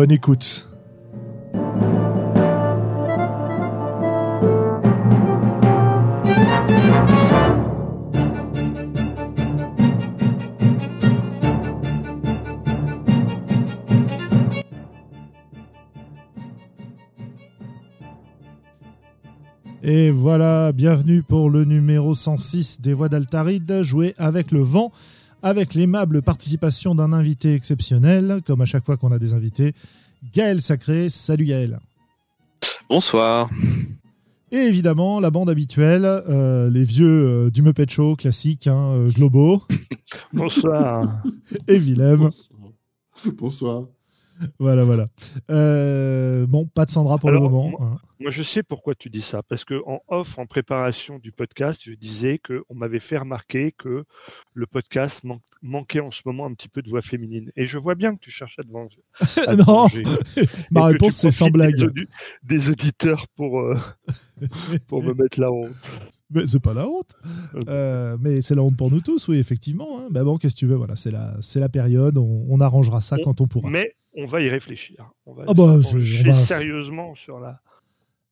Bonne écoute. Et voilà, bienvenue pour le numéro 106 des Voix d'Altaride, joué avec le vent, avec l'aimable participation d'un invité exceptionnel, comme à chaque fois qu'on a des invités, Gaël Sacré. Salut Gaël. Bonsoir. Et évidemment, la bande habituelle, euh, les vieux euh, du Muppet Show classique, hein, euh, Globo. Bonsoir. Et Willem. Bonsoir. Voilà, voilà. Euh, bon, pas de Sandra pour Alors, le moment. moi- hein. Moi, je sais pourquoi tu dis ça. Parce que en off, en préparation du podcast, je disais qu'on m'avait fait remarquer que le podcast man- manquait en ce moment un petit peu de voix féminine. Et je vois bien que tu cherches à te venger. à te non, venger. Ma réponse c'est sans blague. Des, des auditeurs pour, euh, pour me mettre la honte. Mais c'est pas la honte. Ok. Euh, mais c'est la honte pour nous tous, oui, effectivement. hein. Bah bon, qu'est-ce que tu veux Voilà, c'est la, c'est la période. On, on arrangera ça On- quand on pourra. Mais on va y réfléchir. On va Ah bah, on va- sérieusement sur la.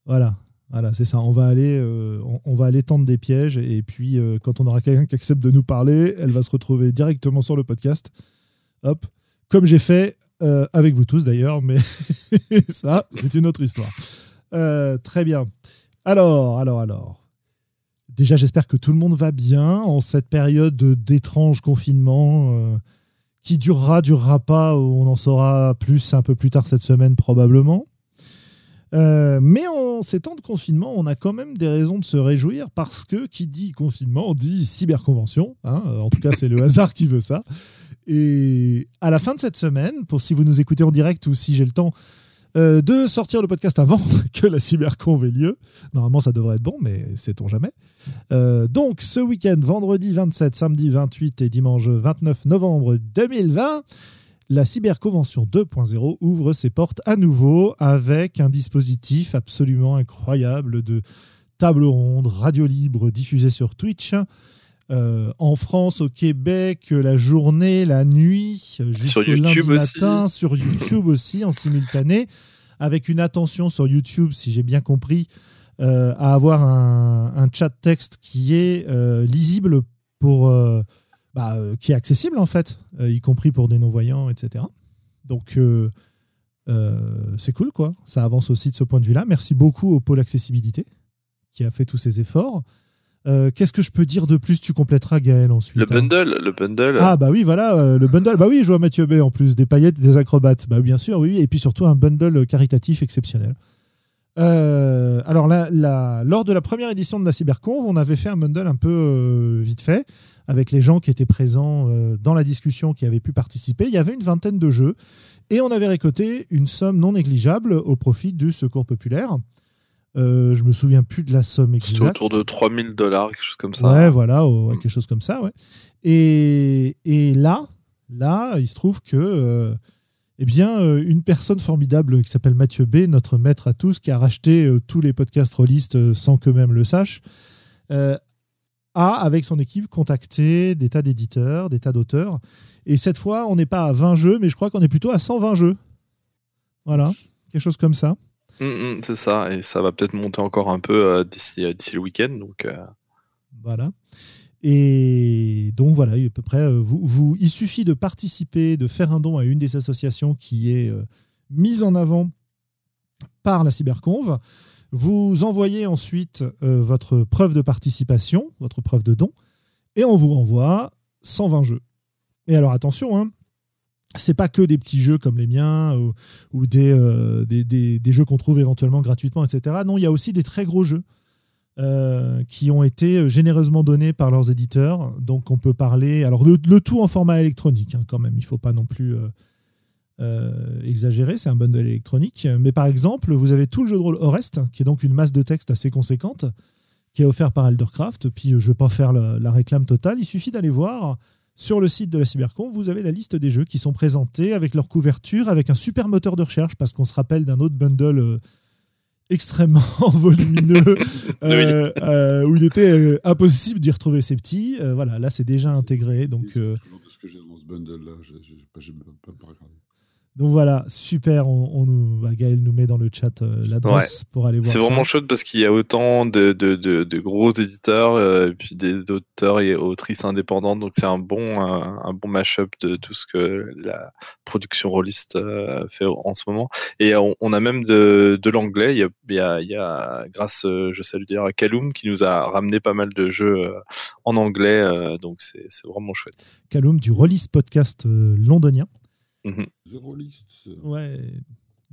Voilà, voilà, c'est ça. On va aller, euh, on, va aller tendre des pièges et puis euh, quand on aura quelqu'un qui accepte de nous parler, elle va se retrouver directement sur le podcast. Hop, comme j'ai fait euh, avec vous tous d'ailleurs, mais ça, c'est une autre histoire. Très bien. Alors, alors, alors. Déjà, j'espère que tout le monde va bien en cette période de- d'étrange confinement qui durera, durera pas. On en saura plus un peu plus tard cette semaine probablement. Euh, mais en ces temps de confinement, on a quand même des raisons de se réjouir parce que qui dit confinement dit cyberconvention. hein. Euh, en tout cas, c'est le hasard qui veut ça. Et à la fin de cette semaine, pour si vous nous écoutez en direct ou si j'ai le temps euh, de sortir le podcast avant que la cyberconv ait lieu, normalement ça devrait être bon, mais sait-on jamais. Euh, donc ce week-end, vendredi 27, samedi 28 et dimanche 29 novembre 2020, la cyberconvention 2.0 ouvre ses portes à nouveau avec un dispositif absolument incroyable de table ronde, radio libre diffusée sur Twitch. Euh, en France, au Québec, la journée, la nuit, jusqu'au lundi aussi. matin, sur YouTube aussi en simultané, avec une attention sur YouTube, si j'ai bien compris, euh, à avoir un, un chat texte qui est euh, lisible pour, bah, euh, qui est accessible en fait, euh, y compris pour des non-voyants, etc. Donc euh, c'est cool quoi, ça avance aussi de ce point de vue-là. Merci beaucoup au pôle accessibilité qui a fait tous ces efforts. Euh, Qu'est-ce que je peux dire de plus? Tu compléteras Gaël ensuite. Le hein. bundle, le bundle. Ah bah oui, voilà, euh, le bundle. Bah oui, je vois Mathieu B en plus, des paillettes, et des acrobates. Bah bien sûr, oui. Et puis surtout un bundle caritatif exceptionnel. Euh, alors là, là, lors de la première édition de la Cyberconf, on avait fait un bundle un peu vite fait avec les gens qui étaient présents euh, dans la discussion, qui avaient pu participer. Il y avait une vingtaine de jeux et on avait récolté une somme non négligeable au profit du Secours populaire. Euh, je me souviens plus de la somme exacte. autour de 3000 dollars, quelque chose comme ça. Ouais, voilà, ouais, quelque chose comme ça, ouais. Et, et là, là, il se trouve que, euh, eh bien, euh, une personne formidable qui s'appelle Mathieu B, notre maître à tous, qui a racheté tous les podcasts rôlistes sans qu'eux-mêmes le sachent, euh, a, avec son équipe, contacté des tas d'éditeurs, des tas d'auteurs. Et cette fois, on n'est pas à 20 jeux, mais je crois qu'on est plutôt à 120 jeux. Voilà, quelque chose comme ça. Mm, mm, c'est ça, et ça va peut-être monter encore un peu euh, d'ici euh, d'ici le week-end. Donc, euh, Voilà. Et donc voilà, à peu près, vous, vous- il suffit de participer, de faire un don à une des associations qui est euh, mise en avant par la cyberconve. Vous envoyez ensuite euh, votre preuve de participation, votre preuve de don, et on vous renvoie 120 jeux. Et alors attention, hein, c'est pas que des petits jeux comme les miens ou, euh, des, jeux qu'on trouve éventuellement gratuitement, etc. Non, il y a aussi des très gros jeux. euh, qui ont été généreusement donnés par leurs éditeurs. Donc on peut parler, alors le, le tout en format électronique hein, quand même, il ne faut pas non plus euh, euh, exagérer, c'est un bundle électronique. Mais par exemple, vous avez tout le jeu de rôle Orest, qui est donc une masse de texte assez conséquente, qui est offert par Eldercraft. Puis je ne vais pas faire la, la réclame totale, il suffit d'aller voir. Sur le site de la Cybercon, vous avez la liste des jeux qui sont présentés avec leur couverture, avec un super moteur de recherche, parce qu'on se rappelle d'un autre bundle euh, extrêmement volumineux euh, euh, où il était euh, impossible d'y retrouver ces petits. Euh, voilà, là c'est déjà intégré. Donc, euh, Toujours de ce que j'ai dans ce bundle-là, j'ai j'ai pas, j'ai même pas, pas regardé. Donc voilà, super. On, on nous, bah, Gaël nous met dans le chat euh, l'adresse pour aller voir. C'est vraiment chouette parce qu'il y a autant de, de, de, de gros éditeurs euh, et puis des auteurs et autrices indépendantes. Donc c'est un bon, un, un bon mash-up de tout ce que la production rôliste euh, fait en ce moment. Et on, on a même de, de l'anglais. Il y a, il y, a, il y a, grâce, euh, je salue à Kaloum qui nous a ramené pas mal de jeux euh, en anglais. euh, donc c'est vraiment chouette. Callum du Release Podcast euh, Mhm. The Rollist, Ouais,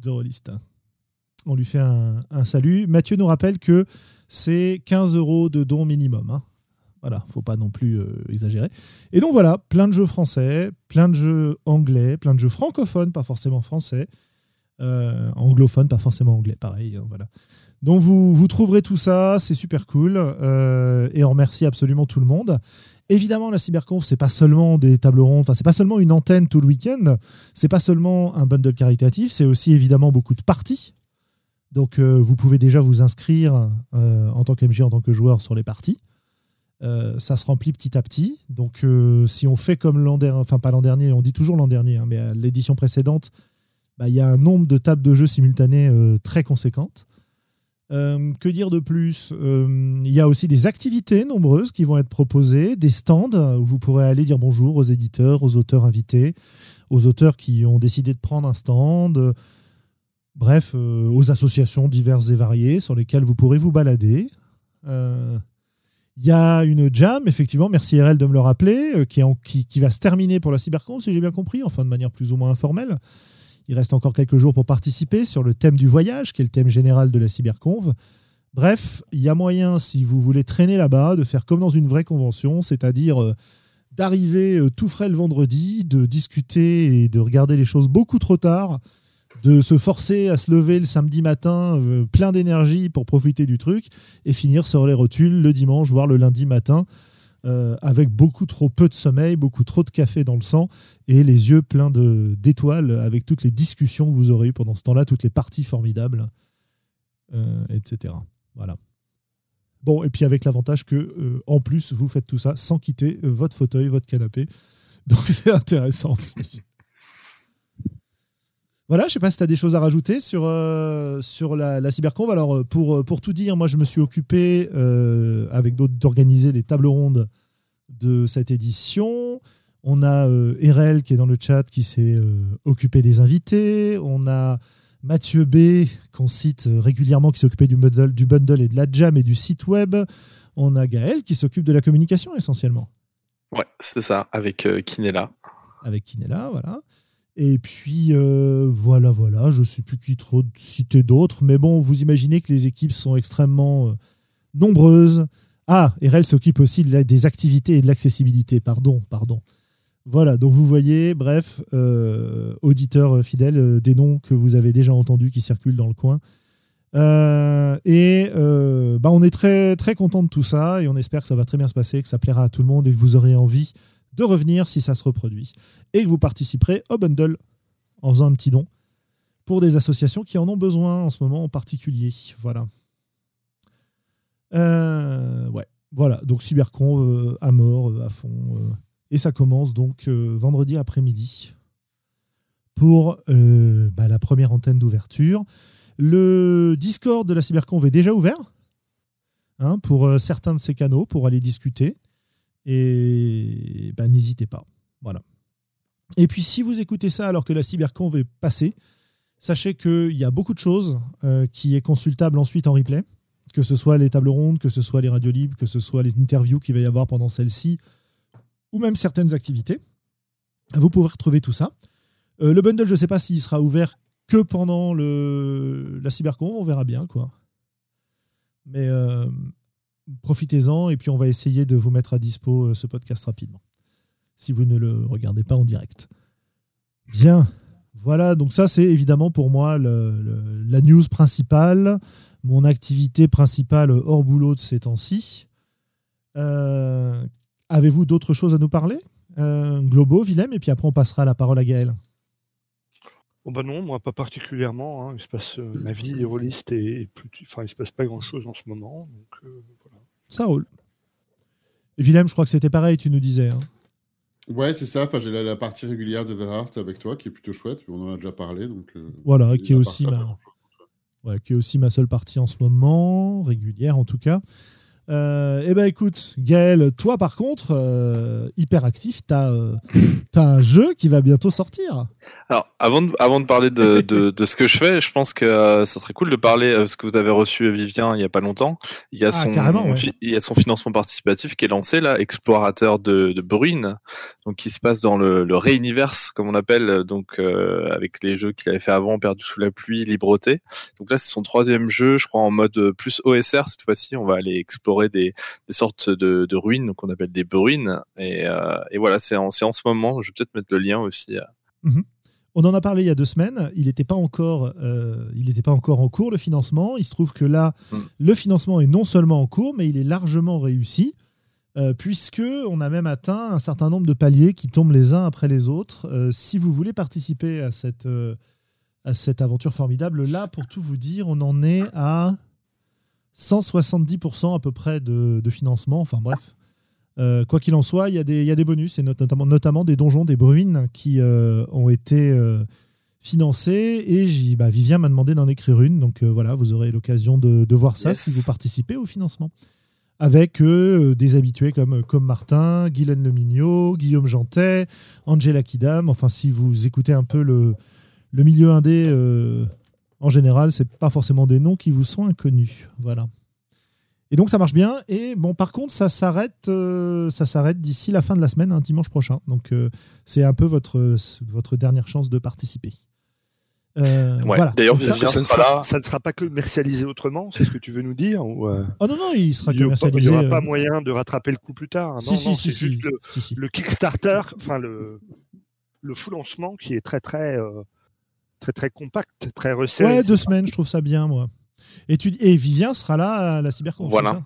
The Rollist. On lui fait un, un salut. Mathieu nous rappelle que c'est 15 euros de don minimum. hein. Voilà, faut pas non plus euh, exagérer. Et donc voilà, plein de jeux français, plein de jeux anglais, plein de jeux francophones, pas forcément français, euh, anglophones, pas forcément anglais, pareil. hein, voilà. Donc vous, vous trouverez tout ça, c'est super cool. euh, et on remercie absolument tout le monde. Évidemment, la Cyberconf, c'est pas seulement des tables rondes, enfin, c'est pas seulement une antenne tout le week-end, c'est pas seulement un bundle caritatif, c'est aussi évidemment beaucoup de parties. Donc euh, vous pouvez déjà vous inscrire euh, en tant qu'MG, en tant que joueur sur les parties. Euh, ça se remplit petit à petit. Donc si on fait comme l'an dernier, enfin pas l'an dernier, on dit toujours l'an dernier, hein, mais l'édition précédente, bah, il y a un nombre de tables de jeux simultanées très conséquente. Euh, que dire de plus? Euh, Il y a aussi des activités nombreuses qui vont être proposées, des stands où vous pourrez aller dire bonjour aux éditeurs, aux auteurs invités, aux auteurs qui ont décidé de prendre un stand, euh, bref, aux associations diverses et variées sur lesquelles vous pourrez vous balader. Il y a une jam, effectivement, merci RL de me le rappeler, qui, qui va se terminer pour la Cybercon, si j'ai bien compris, enfin de manière plus ou moins informelle. Il reste encore quelques jours pour participer sur le thème du voyage, qui est le thème général de la Cyberconve. Bref, il y a moyen, si vous voulez traîner là-bas, de faire comme dans une vraie convention, c'est-à-dire euh, d'arriver euh, tout frais le vendredi, de discuter et de regarder les choses beaucoup trop tard, de se forcer à se lever le samedi matin euh, plein d'énergie pour profiter du truc et finir sur les rotules le dimanche, voire le lundi matin, euh, avec beaucoup trop peu de sommeil, beaucoup trop de café dans le sang et les yeux pleins d'étoiles avec toutes les discussions que vous aurez eues pendant ce temps-là, toutes les parties formidables, euh, etc. Voilà. Bon, et puis avec l'avantage que, euh, en plus, vous faites tout ça sans quitter votre fauteuil, votre canapé. Donc c'est intéressant aussi. Voilà, je sais pas si tu as des choses à rajouter sur, euh, sur la, la. Alors, euh, pour, euh, pour tout dire, moi, je me suis occupé euh, avec d'autres d'organiser les tables rondes de cette édition. On a euh, RL qui est dans le chat qui s'est occupé des invités. On a Mathieu B qu'on cite régulièrement qui s'occupait du bundle, du bundle et de la jam et du site web. On a Gaël qui s'occupe de la communication essentiellement Ouais, c'est ça, avec Kinella. avec Kinella, voilà. Et puis euh, voilà, voilà, je ne sais plus qui trop citer d'autres, mais bon, vous imaginez que les équipes sont extrêmement euh, nombreuses. Ah, RL s'occupe aussi des activités et de l'accessibilité, pardon, pardon. Voilà, donc vous voyez, bref, euh, auditeurs fidèles, euh, des noms que vous avez déjà entendus qui circulent dans le coin. Et bah, on est très, très content de tout ça et on espère que ça va très bien se passer, que ça plaira à tout le monde et que vous aurez envie de revenir si ça se reproduit et que vous participerez au bundle en faisant un petit don pour des associations qui en ont besoin en ce moment en particulier. Voilà. Euh, voilà. Donc Cybercon euh, à mort, euh, à fond. et ça commence donc vendredi après-midi pour bah, la première antenne d'ouverture. Le Discord de la Cyberconf est déjà ouvert hein, pour certains de ces canaux pour aller discuter. Et bah, n'hésitez pas. Voilà. Et puis si vous écoutez ça alors que la Cyberconf est passée, sachez qu'il y a beaucoup de choses euh, qui est consultable ensuite en replay, que ce soit les tables rondes, que ce soit les radios libres, que ce soit les interviews qu'il va y avoir pendant celle-ci, ou même certaines activités. Vous pourrez retrouver tout ça. Euh, le bundle, je ne sais pas s'il sera ouvert que pendant le, la cybercon, on verra bien quoi. Mais, euh, profitez-en et puis on va essayer de vous mettre à dispo ce podcast rapidement, si vous ne le regardez pas en direct. Bien, voilà, donc ça c'est évidemment pour moi la news principale, mon activité principale hors boulot de ces temps-ci. Avez-vous d'autres choses à nous parler? Globo, Willem, et puis après on passera la parole à Gaël. Oh bah non, moi pas particulièrement. Hein. Il se passe euh, ma vie est rôliste et, plus, enfin il se passe pas grand chose en ce moment. Euh. Ça roule. Et Willem, je crois que c'était pareil, tu nous disais. Hein. Ouais, c'est ça. Enfin, j'ai la, partie régulière de The Heart avec toi qui est plutôt chouette. On en a déjà parlé. Donc, euh, voilà, qui est, aussi ma... ouais, qui est aussi ma seule partie en ce moment, régulière en tout cas. Euh, eh ben écoute, Gaël, toi par contre, euh, hyper actif, tu as, euh, un jeu qui va bientôt sortir. Alors, avant de, avant de parler de, de, ce que je fais, je pense que ça serait cool de parler de ce que vous avez reçu Vivien il n'y a pas longtemps. Il y, a ah, son, il y a son financement participatif qui est lancé là, Explorateur de, de Bruine, donc qui se passe dans le, le Réuniverse, comme on appelle, donc avec les jeux qu'il avait fait avant, Perdu sous la pluie, Libreté. Donc là, c'est son troisième jeu, je crois, en mode plus OSR cette fois-ci. On va aller explorer des, sortes de, ruines qu'on appelle des bruines. Et, euh, voilà, c'est en, en, ce moment. Je vais peut-être mettre le lien aussi. Mhm. On en a parlé il y a deux semaines. Il n'était pas encore, euh, il n'était pas encore en cours le financement. Il se trouve que là, mm. le financement est non seulement en cours, mais il est largement réussi. Euh, puisque on a même atteint un certain nombre de paliers qui tombent les uns après les autres. si vous voulez participer à cette, à cette aventure formidable, là, pour tout vous dire, on en est à 170% à peu près de, financement. Enfin bref. Euh, quoi qu'il en soit, il y, a des bonus, et notamment, notamment des donjons, des bruines qui euh, ont été euh, financés. Et bah, Vivien m'a demandé d'en écrire une. Donc voilà, vous aurez l'occasion de, voir ça si vous participez au financement. Avec des habitués comme, comme Martin, Guylaine Lemignot, Guillaume Jantet, Angela Kidam. Enfin, si vous écoutez un peu le, le milieu indé en général, c'est pas forcément des noms qui vous sont inconnus. Voilà. Et donc ça marche bien. Et bon, par contre, ça s'arrête, euh, ça s'arrête d'ici la fin de la semaine, un dimanche prochain. Donc euh, c'est un peu votre votre dernière chance de participer. Euh, voilà. D'ailleurs, ça, ça, ne sera, ça, ne sera pas commercialisé autrement, c'est ce que tu veux nous dire ou Oh non non, il sera commercialisé. Il n'y aura pas moyen de rattraper le coup plus tard. Si, non, si, non, si, juste le, le, Kickstarter, enfin le le full lancement qui est très très très très compact, très resserré. Ouais, deux semaines, je trouve ça bien, moi. Et, tu, et Vivien sera là à la cyberconf. Voilà.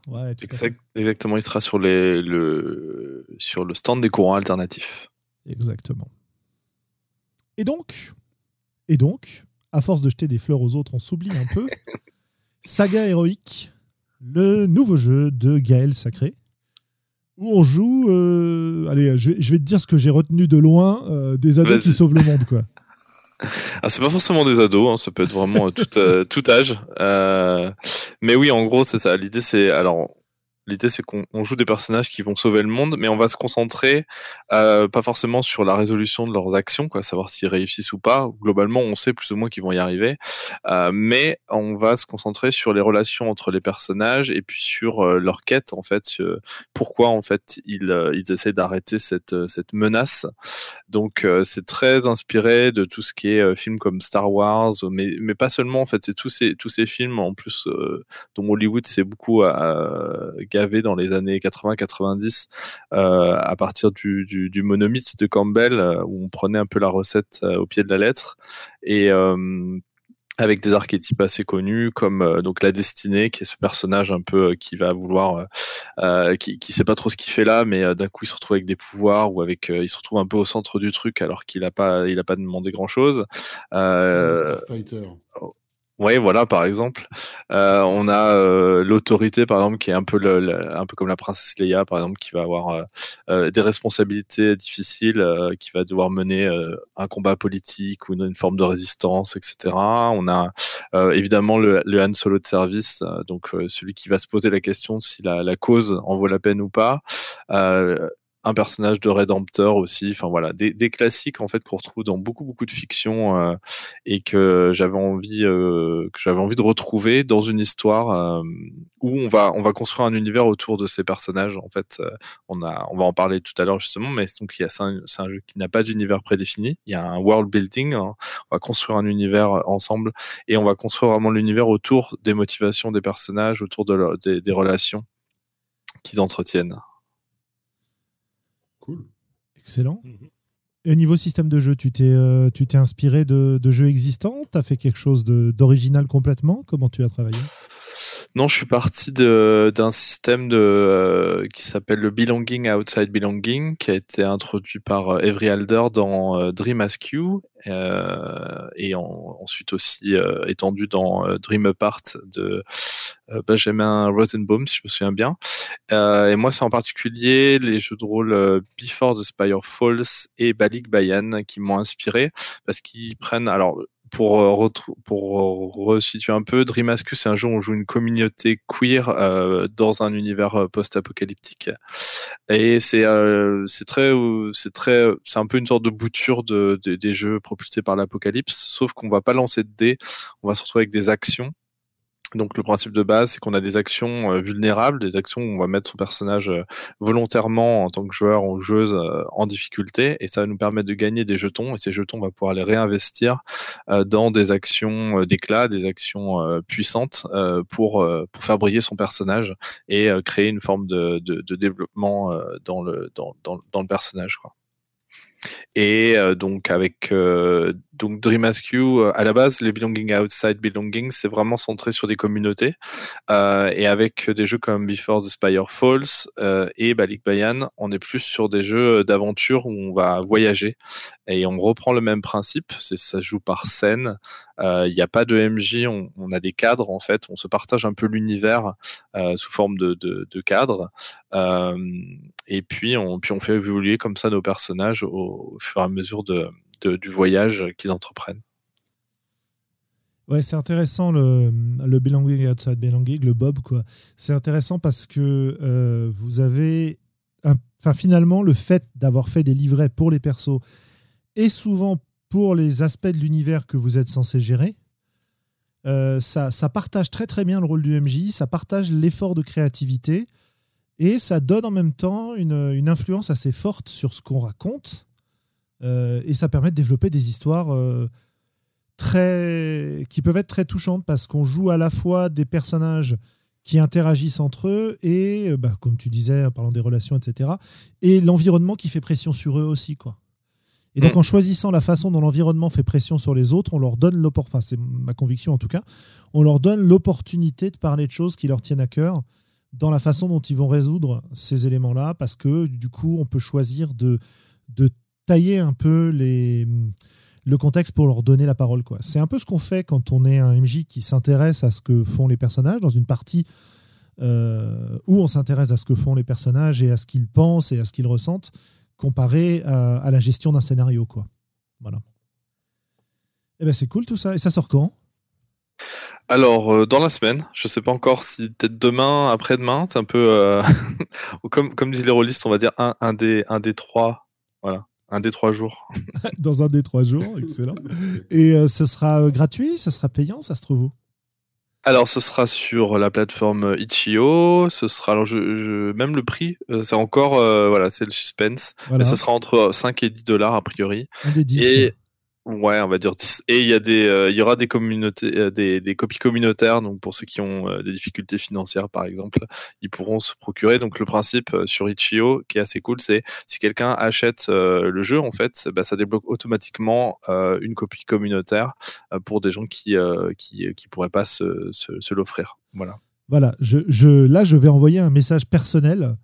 exactement, il sera sur, les, le, sur le stand des courants alternatifs. Exactement. Et donc, et donc, à force de jeter des fleurs aux autres, on s'oublie un peu. Saga héroïque, le nouveau jeu de Gaël Sacré, où on joue. Euh, allez, je vais, te dire ce que j'ai retenu de loin euh, des ados qui sauvent le monde, quoi. Ah, c'est pas forcément des ados, hein, ça peut être vraiment euh, tout, euh, tout âge. Euh, mais oui, en gros, c'est ça. L'idée, c'est alors L'idée, c'est qu'on joue des personnages qui vont sauver le monde, mais on va se concentrer euh, pas forcément sur la résolution de leurs actions, quoi, savoir s'ils réussissent ou pas. Globalement, on sait plus ou moins qu'ils vont y arriver, euh, mais on va se concentrer sur les relations entre les personnages et puis sur euh, leur quête, en fait, pourquoi en fait ils, ils essaient d'arrêter cette, cette menace. Donc, c'est très inspiré de tout ce qui est film comme Star Wars, mais, mais pas seulement. En fait, c'est tous ces tous ces films en plus dont Hollywood s'est beaucoup à, dans les années 80-90 euh, à partir du, du, monomythe de Campbell euh, où on prenait un peu la recette euh, au pied de la lettre. Et avec des archétypes assez connus comme donc la destinée qui est ce personnage un peu qui va vouloir qui qui sait pas trop ce qu'il fait là mais d'un coup il se retrouve avec des pouvoirs ou avec il se retrouve un peu au centre du truc alors qu'il a pas il a pas demandé grand chose oui, voilà, par exemple. Euh, on a euh, l'autorité, par exemple, qui est un peu, le, un peu comme la princesse Leia, par exemple, qui va avoir euh, des responsabilités difficiles, qui va devoir mener un combat politique ou une, forme de résistance, etc. On a évidemment le, Han Solo de service, donc celui qui va se poser la question si la, la cause en vaut la peine ou pas un personnage de rédempteur aussi. Enfin voilà, des, classiques en fait qu'on retrouve dans beaucoup beaucoup de fiction euh, et que j'avais envie euh, que j'avais envie de retrouver dans une histoire euh, où on va on va construire un univers autour de ces personnages. En fait, on a on va en parler tout à l'heure justement, mais donc il y a c'est un, jeu qui n'a pas d'univers prédéfini. Il y a un world building. Hein. On va construire un univers ensemble et on va construire vraiment l'univers autour des motivations des personnages, autour de des relations qu'ils entretiennent. Cool. Excellent. Mhm. Et au niveau système de jeu, tu t'es euh, inspiré de, de jeux existants? Tu as fait quelque chose d'original complètement? Comment tu as travaillé? Non, je suis parti d'un système euh, qui s'appelle le Belonging Outside Belonging, qui a été introduit par euh, Avery Alder dans euh, Dream Askew, euh, et en- ensuite aussi euh, étendu dans euh, Dream Apart de euh, Benjamin Rosenbaum, si je me souviens bien. Euh, et moi, c'est en particulier les jeux de rôle euh, Before the Spire Falls et Balik Bayan qui m'ont inspiré, parce qu'ils prennent... Alors, pour, euh, euh, resituer un peu, Dream Askew, c'est un jeu où on joue une communauté queer euh, dans un univers post-apocalyptique. Et c'est très, c'est un peu une sorte de bouture de, de- des jeux propulsés par l'apocalypse, sauf qu'on va pas lancer de dés, on va se retrouver avec des actions. Donc le principe de base, c'est qu'on a des actions euh, vulnérables, des actions où on va mettre son personnage euh, volontairement en tant que joueur ou joueuse euh, en difficulté, et ça va nous permettre de gagner des jetons, et ces jetons, on va pouvoir les réinvestir dans des actions d'éclat, des actions puissantes pour, faire briller son personnage et créer une forme de, développement dans, le, dans, dans, dans le personnage. Et euh, donc avec euh, donc Dream Askew, euh, à la base, les Belonging Outside Belonging, c'est vraiment centré sur des communautés. Euh, et avec des jeux comme Before the Spire Falls euh, et Balik Bayan, on est plus sur des jeux d'aventure où on va voyager. Et on reprend le même principe, ça se joue par scène. Euh, Il n'y a pas de MJ, on, a des cadres en fait. On se partage un peu l'univers euh, sous forme de, cadres. Euh, et puis on, fait évoluer comme ça nos personnages au, fur et à mesure du voyage qu'ils entreprennent. Ouais, c'est intéressant le, le belonging outside belonging, le Bob quoi. C'est intéressant parce que vous avez, finalement le fait d'avoir fait des livrets pour les persos et souvent pour les aspects de l'univers que vous êtes censé gérer, euh, ça, partage très très bien le rôle du MJ, ça partage l'effort de créativité et ça donne en même temps une, influence assez forte sur ce qu'on raconte euh, et ça permet de développer des histoires. euh, qui peuvent être très touchantes parce qu'on joue à la fois des personnages qui interagissent entre eux et, bah, comme tu disais, en parlant des relations, etc. Et l'environnement qui fait pression sur eux aussi, quoi. Et donc, Mm. en choisissant la façon dont l'environnement fait pression sur les autres, on leur donne l'opportunité, enfin, c'est ma conviction en tout cas, on leur donne l'opportunité de parler de choses qui leur tiennent à cœur dans la façon dont ils vont résoudre ces éléments-là, parce que du coup, on peut choisir de, de tailler un peu les, le contexte pour leur donner la parole. quoi. C'est un peu ce qu'on fait quand on est un MJ qui s'intéresse à ce que font les personnages dans une partie euh, où on s'intéresse à ce que font les personnages et à ce qu'ils pensent et à ce qu'ils ressentent, comparé à, à la gestion d'un scénario. quoi. Voilà. Et ben c'est cool tout ça. Et ça sort quand? Alors, euh, dans la semaine, je sais pas encore si peut-être demain, après-demain, c'est un peu euh, comme, comme disent les rôlistes, on va dire un, un, des, un des trois. Voilà, un des trois jours. Dans un des trois jours. Excellent. Et euh, ce sera euh, gratuit? Ce sera payant? Ça se trouve où? Alors, ce sera sur la plateforme Itch.io. Ce sera, alors, je, je- même le prix, euh, c'est encore, euh, voilà, c'est le suspense. Voilà. Mais ce sera entre 5 et 10 dollars a priori. Un des 10. Et ouais, on va dire 10. Et il y a des, euh, y aura des communautés, euh, des, des copies communautaires. Donc pour ceux qui ont euh, des difficultés financières, par exemple, ils pourront se procurer. Donc le principe sur Itch.io, qui est assez cool, c'est si quelqu'un achète le jeu, en fait, bah, ça débloque automatiquement une copie communautaire pour des gens qui, qui, qui pourraient pas se, se, se l'offrir. Voilà. Voilà, je, je- là, je vais envoyer un message personnel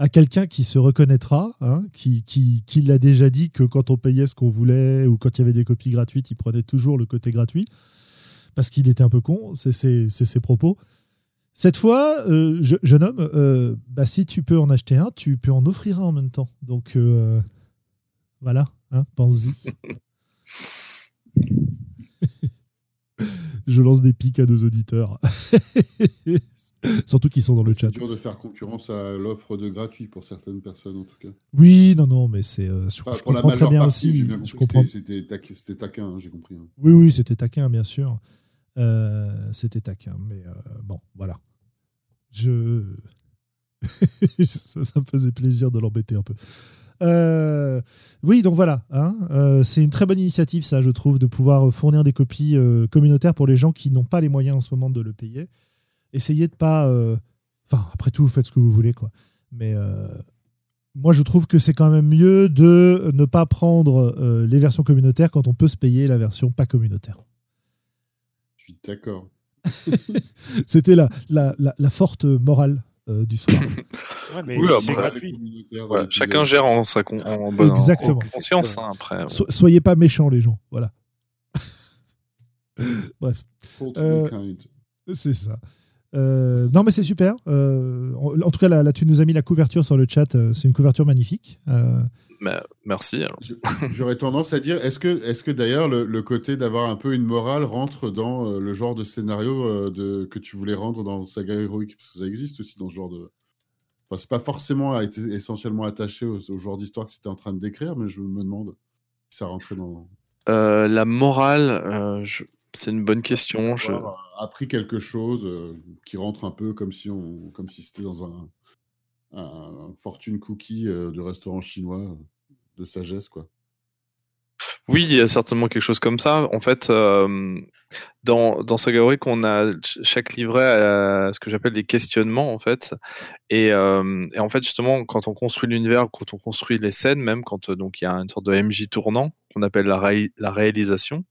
à quelqu'un qui se reconnaîtra, hein, qui, qui, qui l'a déjà dit que quand on payait ce qu'on voulait ou quand il y avait des copies gratuites, il prenait toujours le côté gratuit parce qu'il était un peu con, c'est ses, propos. Cette fois, euh, je- jeune homme, euh, bah, si tu peux en acheter un, tu peux en offrir un en même temps. Donc euh, voilà, hein, pense-y. je lance des pics à nos auditeurs. Surtout qu'ils sont dans le chat. C'est dur de faire concurrence à l'offre de gratuit pour certaines personnes, en tout cas. Oui, non, non, mais c'est. euh, je, Enfin, comprends très bien partie, aussi. bien je comprends. c'était- taquin, hein, j'ai compris. hein. Oui, oui, c'était taquin, bien sûr. Euh, c'était taquin, mais euh, bon, voilà. Je. ça, ça me faisait plaisir de l'embêter un peu. Euh, oui, donc voilà. hein, euh, c'est une très bonne initiative, ça, je trouve, de pouvoir fournir des copies euh, communautaires pour les gens qui n'ont pas les moyens en ce moment de le payer. Essayez de pas euh, Enfin, après tout, faites ce que vous voulez, quoi. Mais euh, moi, je trouve que c'est quand même mieux de ne pas prendre euh, les versions communautaires quand on peut se payer la version pas communautaire. Je suis d'accord. C'était la, la, la, la forte morale euh, du soir. Ouais, mais Oui, c'est après, gratuit. Voilà, chacun gère en, sa con- en bonne en- Exactement. en conscience. hein, après, So- soyez pas méchants, les gens. Voilà. Bref. Euh, kind. C'est ça. Euh, non, mais c'est super. Euh, en tout cas, là, là, tu nous as mis la couverture sur le chat. euh, C'est une couverture magnifique. Euh, mais merci. J'aurais tendance à dire, est-ce que, est que d'ailleurs le, le côté d'avoir un peu une morale rentre dans le genre de scénario de, que tu voulais rendre dans Saga Heroic Parce que ça existe aussi dans ce genre de. Enfin, c'est pas forcément à être essentiellement attaché au, au genre d'histoire que tu étais en train de décrire, mais je me demande si ça rentrait dans. Euh, la morale, euh, je- c'est une bonne question. Je... Euh, appris quelque chose euh, qui rentre un peu comme si, on, comme si c'était dans un, un fortune cookie euh, de restaurant chinois euh, de sagesse, quoi. Oui, il y a certainement quelque chose comme ça. En fait, dans, dans on a ch- chaque livret a ce que j'appelle des questionnements, en fait. Et, euh, et en fait, justement, quand on construit l'univers, quand on construit les scènes, même quand euh, donc il y a une sorte de MJ tournant qu'on appelle la, ré- la réalisation,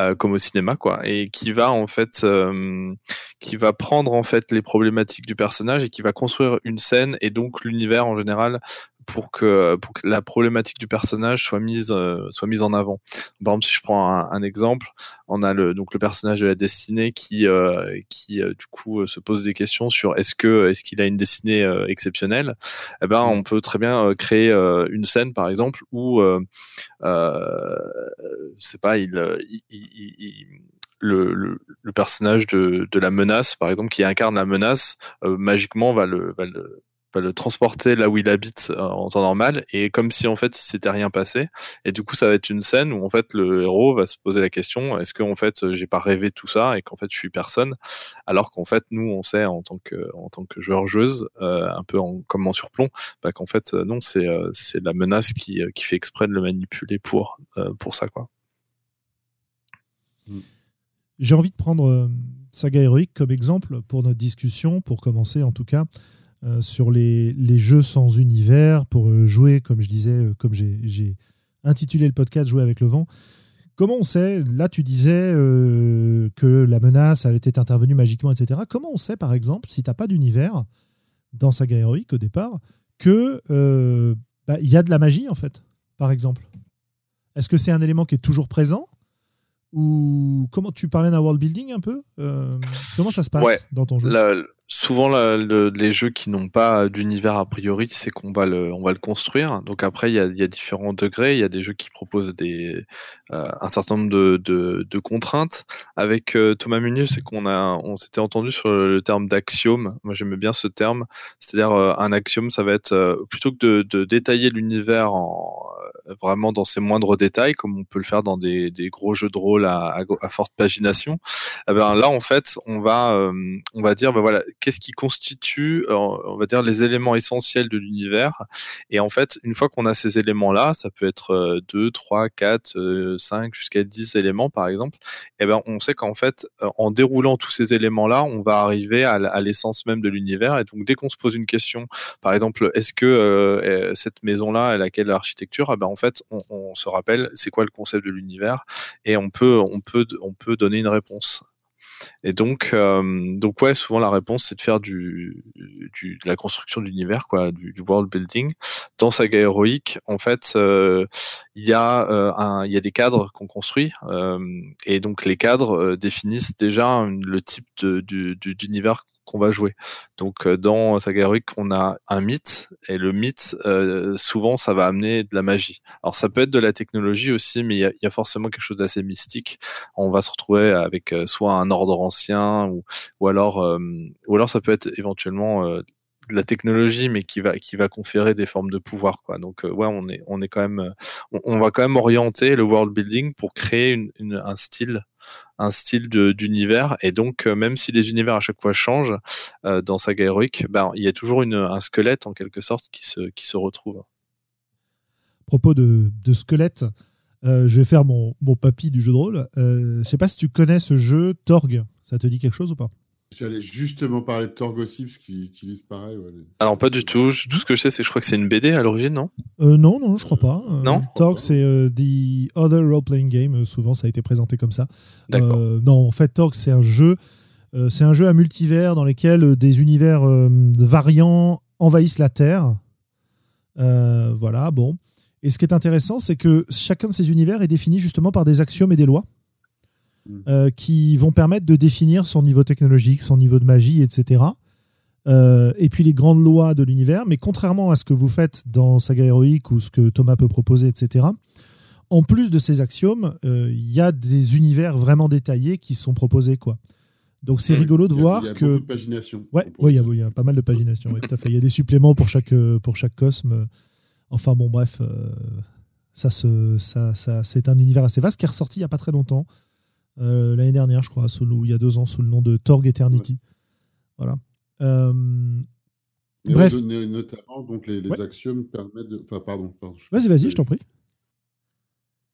euh, comme au cinéma, quoi, et qui va en fait, euh, qui va prendre en fait les problématiques du personnage et qui va construire une scène et donc l'univers en général pour que pour que la problématique du personnage soit mise euh, soit mise en avant. Par exemple, si je prends un, exemple, on a le donc le personnage de la destinée qui euh, qui euh, du coup se pose des questions sur est-ce que est-ce qu'il a une destinée exceptionnelle? Eh ben, on peut très bien créer une scène par exemple où c'est pas il, il- le, le, personnage de, de la menace par exemple qui incarne la menace magiquement va le, le transporter là où il habite euh, en temps normal et comme si en fait il s'était rien passé. Et du coup ça va être une scène où en fait le héros va se poser la question est-ce que en fait euh, j'ai pas rêvé tout ça et qu'en fait je suis personne? Alors qu'en fait nous on sait en tant que en tant que joueur joueuse euh, un peu en, comme en surplomb bah, qu'en fait euh, non c'est euh, c'est la menace qui euh, qui fait exprès de le manipuler pour euh, pour ça quoi. J'ai envie de prendre Saga Heroic comme exemple pour notre discussion, pour commencer en tout cas, euh, sur les, les jeux sans univers, pour euh, jouer, comme je disais, euh, comme j'ai intitulé le podcast Jouer avec le vent. Comment on sait, là tu disais que la menace avait été intervenue magiquement, etc. Comment on sait, par exemple, si tu n'as pas d'univers dans Saga Heroic au départ, que bah, il y a de la magie en fait, par exemple? Est-ce que c'est un élément qui est toujours présent? Ou comment tu parlais d'un world building un peu Euh, Comment ça se passe Ouais. dans ton jeu? La- souvent la- le- les jeux qui n'ont pas d'univers a priori c'est qu'on va le on va le construire. Donc après il y a, il y a différents degrés. Il y a des jeux qui proposent des euh, un certain nombre de, de, de contraintes. Avec euh, Thomas Munier c'est qu'on a on s'était entendu sur le terme d'axiome. Moi j'aimais bien ce terme. C'est-à-dire un axiome ça va être plutôt que de, de détailler l'univers en vraiment dans ses moindres détails comme on peut le faire dans des, des gros jeux de rôle à, forte pagination. Eh ben là en fait on va euh, on va dire ben voilà qu'est-ce qui constitue euh, on va dire les éléments essentiels de l'univers. Et en fait une fois qu'on a ces éléments là ça peut être 2 3 4 5 jusqu'à 10 éléments par exemple et ben on sait qu'en fait euh, en déroulant tous ces éléments là on va arriver à, l'essence même de l'univers. Et donc dès qu'on se pose une question par exemple est-ce que cette maison là elle a quelle architecture? Eh ben en fait on, se rappelle c'est quoi le concept de l'univers et on peut on peut on peut donner une réponse et donc, euh, donc ouais, souvent la réponse c'est de faire du, de la construction de l'univers, quoi, du, world building. Dans Saga héroïque, en fait, euh, il y a euh, y a des cadres qu'on construit, et donc les cadres définissent déjà le type d'univers qu'on va jouer. Donc euh, dans Saga héroïque, on a un mythe, et le mythe, euh, souvent, ça va amener de la magie. Alors ça peut être de la technologie aussi, mais il y a, forcément quelque chose d'assez mystique on va se retrouver avec euh, soit un ordre ancien ou, ou alors ou alors ça peut être éventuellement de la technologie mais qui va qui va conférer des formes de pouvoir quoi donc ouais on est on est quand même on, va quand même orienter le world building pour créer un style un style d'univers et donc euh, même si les univers à chaque fois changent euh, dans Saga Heroic ben il y a toujours un squelette en quelque sorte qui se qui se retrouve propos de, de squelette, euh, je vais faire mon, mon papy du jeu de rôle. Euh, je sais pas si tu connais ce jeu Torg. Ça te dit quelque chose ou pas? J'allais justement parler de Torg aussi, parce qu'ils utilisent pareil. ouais, Alors, pas du tout. Tout ce que je sais, c'est que je crois que c'est une BD à l'origine, non? Euh, non, non, je crois pas. Euh, Non Torg, c'est euh, The Other Role-Playing Game. Euh, souvent, ça a été présenté comme ça. D'accord. Euh, non, en fait, Torg, c'est un jeu. euh, c'est un jeu à multivers dans lequel des univers euh, variants envahissent la Terre. Euh, voilà, bon. Et ce qui est intéressant, c'est que chacun de ces univers est défini justement par des axiomes et des lois. Euh, qui vont permettre de définir son niveau technologique, son niveau de magie, etc. Euh, et puis les grandes lois de l'univers. Mais contrairement à ce que vous faites dans Saga Héroïque ou ce que Thomas peut proposer, etc., en plus de ces axiomes, euh, il y a des univers vraiment détaillés qui sont proposés. quoi. Donc c'est Mm. rigolo de Il y a- voir il y a que. beaucoup de pagination. Ouais, ouais, il y, a- dire. il y a pas mal de pagination. ouais, tout à fait. Il y a des suppléments pour chaque, pour chaque cosme. Enfin bon, bref, ça, se, ça, ça, c'est un univers assez vaste qui est ressorti il n'y a pas très longtemps. Euh, L'année dernière, je crois, sous le- ou il y a deux ans, sous le nom de Torg Eternity. Voilà. Euh, Bref. notamment, donc les, les Ouais. axiomes permettent de. Enfin, pardon. vas-y, vas-y, je t'en prie.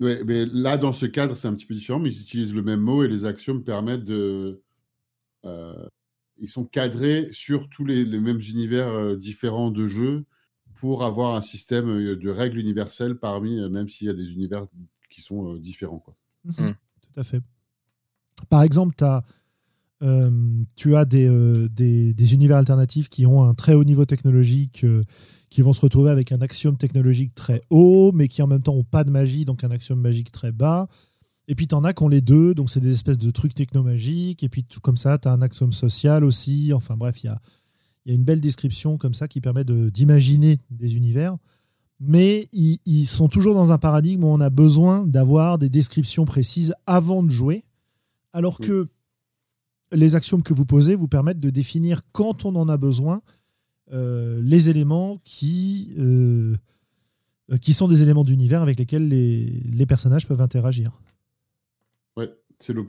Ouais, mais là, dans ce cadre, c'est un petit peu différent, mais ils utilisent le même mot et les axiomes permettent de. euh, ils sont cadrés sur tous les, les mêmes univers euh, différents de jeu pour avoir un système de règles universelles parmi, même s'il y a des univers qui sont différents. Quoi. Mhm, Tout à fait. Par exemple, euh, tu as des, euh, des, univers alternatifs qui ont un très haut niveau technologique, euh, qui vont se retrouver avec un axiome technologique très haut, mais qui en même temps n'ont pas de magie, donc un axiome magique très bas. Et puis tu en as qui ont les deux, donc c'est des espèces de trucs technomagiques. Et puis tout comme ça, tu as un axiome social aussi. Enfin bref, il y a, une belle description comme ça qui permet d'imaginer des univers. Mais ils sont toujours dans un paradigme où on a besoin d'avoir des descriptions précises avant de jouer, alors Oui. que les axiomes que vous posez vous permettent de définir quand on en a besoin euh, les éléments qui, euh, qui sont des éléments d'univers avec lesquels les, les personnages peuvent interagir. Ouais, c'est le,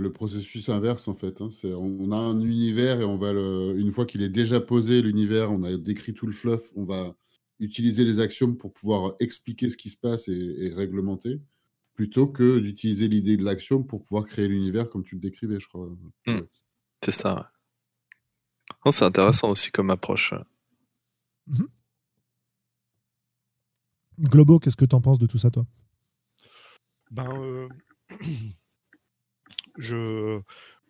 le, processus inverse en fait. hein. On a un univers et on va le, une fois qu'il est déjà posé, l'univers, on a décrit tout le fluff, on va utiliser les axiomes pour pouvoir expliquer ce qui se passe et, et réglementer, plutôt que d'utiliser l'idée de l'axiome pour pouvoir créer l'univers comme tu le décrivais, je crois. Hmm. C'est ça. ouais. C'est intéressant aussi comme approche. Globo, qu'est-ce que tu en penses de tout ça, toi? Ben, euh, je,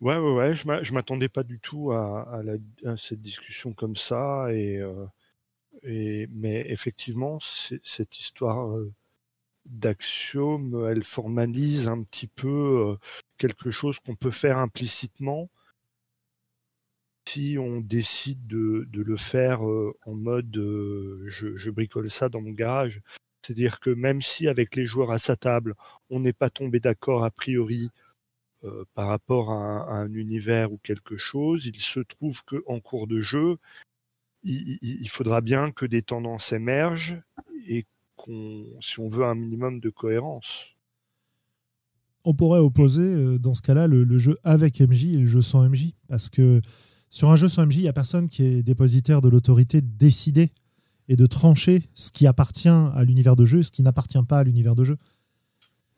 ouais, ouais, ouais, je m'a- je m'attendais pas du tout à, à la- à cette discussion comme ça, et, euh, et mais effectivement, cette histoire euh, d'axiome, elle formalise un petit peu euh, quelque chose qu'on peut faire implicitement si on décide de, le faire euh, en mode euh, je, bricole ça dans mon garage. C'est-à-dire que même si avec les joueurs à sa table, on n'est pas tombé d'accord a priori par rapport à un, univers ou quelque chose, il se trouve qu'en cours de jeu, il, il- il faudra bien que des tendances émergent et qu'on, si on veut un minimum de cohérence. on pourrait opposer euh, dans ce cas-là le, le jeu avec MJ et le jeu sans MJ. Parce que sur un jeu sans MJ, il n'y a personne qui est dépositaire de l'autorité de décider et de trancher ce qui appartient à l'univers de jeu et ce qui n'appartient pas à l'univers de jeu.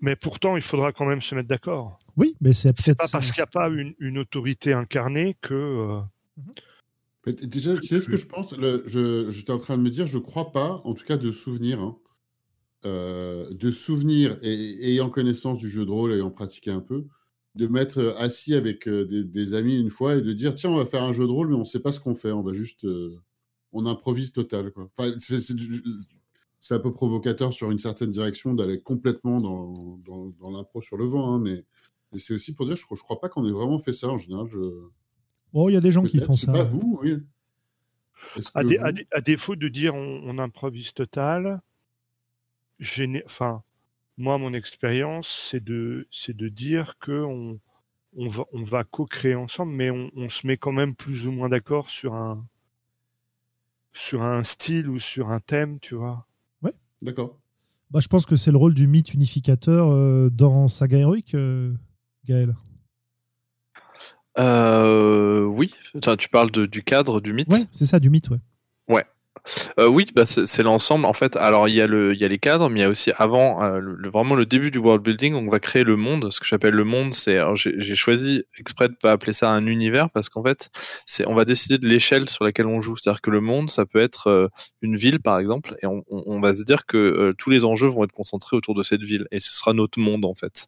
Mais pourtant, il faudra quand même se mettre d'accord. Oui, mais c'est C'est peut-être. pas parce qu'il n'y a pas une, une autorité incarnée que. euh, Mais t- déjà, tu sais ce que je pense? Le- je, J'étais en train de me dire, je crois pas, en tout cas de souvenir, hein, euh, de souvenir et ayant connaissance du jeu de rôle, ayant pratiqué un peu, de mettre euh, assis avec euh, des, des amis une fois et de dire tiens, on va faire un jeu de rôle, mais on sait pas ce qu'on fait, on va juste. euh, on improvise total. Quoi. Enfin, c'est, c'est du- c'est un peu provocateur sur une certaine direction d'aller complètement dans, dans, dans l'impro sur le vent, hein, mais, mais c'est aussi pour dire, je, je crois pas qu'on ait vraiment fait ça en général. Je... Oh, il y a des gens qui font ça. Pas vous, oui. À, que dé- vous- à dé- à défaut de dire on, on improvise total, géné- enfin, moi, mon expérience, c'est de, c'est de dire que on, on va, on va co-créer ensemble, mais on, on se met quand même plus ou moins d'accord sur un, sur un style ou sur un thème, tu vois. D'accord. Bah, je pense que c'est le rôle du mythe unificateur euh, dans Saga Heroic, euh, Gaël. Euh, oui, Enfin, tu parles de- du cadre du mythe? Ouais, c'est ça, du mythe, ouais. Euh, oui, bah, c'est l'ensemble. En fait, alors il y, a les cadres, mais il y a aussi avant, euh, le, vraiment le début du world building, on va créer le monde. Ce que j'appelle le monde, c'est. J'ai choisi exprès de pas appeler ça un univers parce qu'en fait, on va décider de l'échelle sur laquelle on joue. C'est-à-dire que le monde, ça peut être euh, une ville, par exemple, et on, va se dire que tous les enjeux vont être concentrés autour de cette ville, et ce sera notre monde, en fait.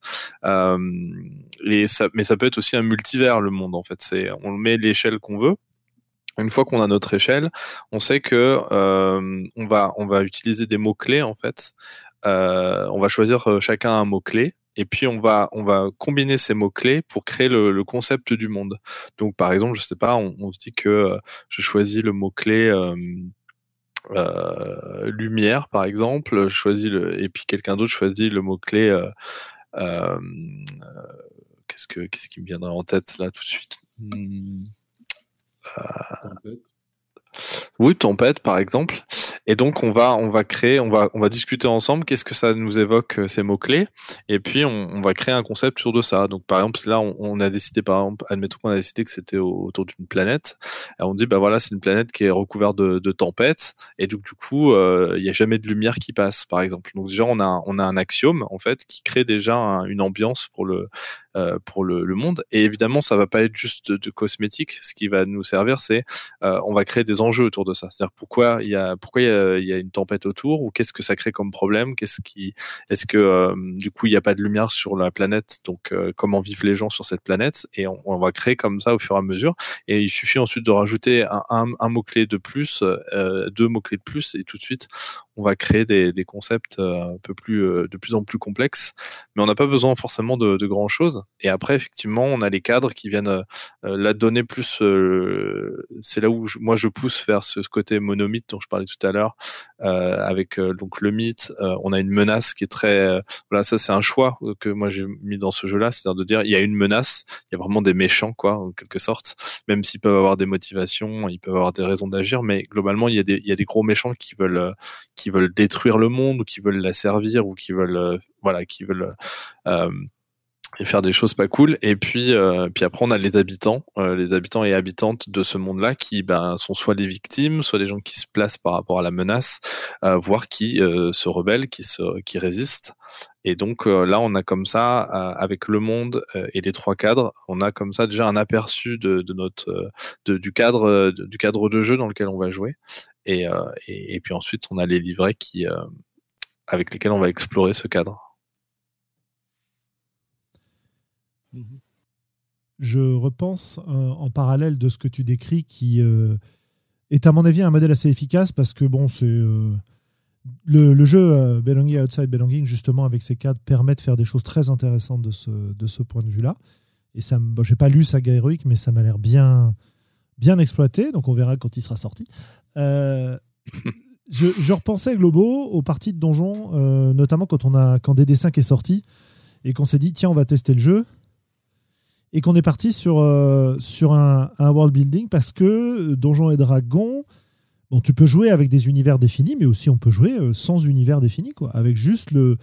Mais ça peut être aussi un multivers, le monde, en fait. On met l'échelle qu'on veut. Une fois qu'on a notre échelle, on sait que euh, on va on va utiliser des mots clés en fait. Euh, on va choisir euh, chacun un mot clé et puis on va on va combiner ces mots clés pour créer le, concept du monde. Donc par exemple, je sais pas, on, se dit que je choisis le mot clé. euh, lumière par exemple, choisis le et puis quelqu'un d'autre choisit le mot clé euh, qu'est-ce que qu'est-ce qui me viendrait en tête là tout de suite? Hmm. Oui, tempête par exemple. Et donc on va on va créer, on va on va discuter ensemble. Qu'est-ce que ça nous évoque euh, ces mots clés Et puis on, va créer un concept autour de ça. Donc par exemple là on, a décidé par exemple, admettons qu'on a décidé que c'était au- autour d'une planète. Et on dit bah voilà c'est une planète qui est recouverte de, de tempêtes et donc du coup euh, il n'y a jamais de lumière qui passe par exemple. Donc déjà on a on a un axiome en fait qui crée déjà un- une ambiance pour le euh, pour le, monde. Et évidemment ça va pas être juste de, cosmétique. Ce qui va nous servir c'est euh, on va créer des enjeux autour de ça. C'est-à-dire pourquoi il y a pourquoi il y une tempête autour ou qu'est-ce que ça crée comme problème? Qu'est-ce qui est-ce que euh, du coup il n'y a pas de lumière sur la planète? Donc euh, comment vivent les gens sur cette planète? Et on, va créer comme ça au fur et à mesure. Et il suffit ensuite de rajouter un, un, mot clé de plus, euh, deux mots clés de plus, et tout de suite on va créer des, concepts euh, un peu plus euh, de plus en plus complexes. Mais on n'a pas besoin forcément de, de grand chose. Et après effectivement on a les cadres qui viennent euh, la donner plus. c'est là où moi je pousse vers ce, côté monomythe dont je parlais tout à l'heure, avec donc le mythe. on a une menace qui est très. voilà, ça c'est un choix que moi j'ai mis dans ce jeu-là, c'est-à-dire de dire il y a une menace, il y a vraiment des méchants quoi, en quelque sorte. Même s'ils peuvent avoir des motivations, ils peuvent avoir des raisons d'agir, mais globalement il y a des gros méchants qui veulent qui veulent détruire le monde ou qui veulent la servir ou qui veulent euh, voilà qui veulent euh, et faire des choses pas cool. Et puis, euh, puis après, on a les habitants, euh, les habitants et habitantes de ce monde-là qui ben, sont soit les victimes, soit des gens qui se placent par rapport à la menace, euh, voire qui euh, se rebellent, qui, se, qui résistent. Et donc euh, là, on a comme ça, euh, avec le monde et les trois cadres, on a comme ça déjà un aperçu de, de notre, de, du cadre, de- du cadre de jeu dans lequel on va jouer. Et, et, et puis ensuite, on a les livrets qui, avec lesquels on va explorer ce cadre. Je repense euh, en parallèle de ce que tu décris qui euh, est à mon avis un modèle assez efficace parce que bon c'est euh, le, jeu Belonging Outside Belonging justement avec ses cadres permet de faire des choses très intéressantes de ce, de ce point de vue là et ça j'ai pas lu Saga Heroic mais ça m'a l'air bien bien exploité donc on verra quand il sera sorti. Je, repensais Globo aux parties de donjons euh, notamment quand on a quand DD5 est sorti et qu'on s'est dit tiens on va tester le jeu et qu'on est parti sur, euh, sur un, un world building parce que Donjons et Dragons, bon, tu peux jouer avec des univers définis, mais aussi on peut jouer euh, sans univers défini, quoi, avec juste le,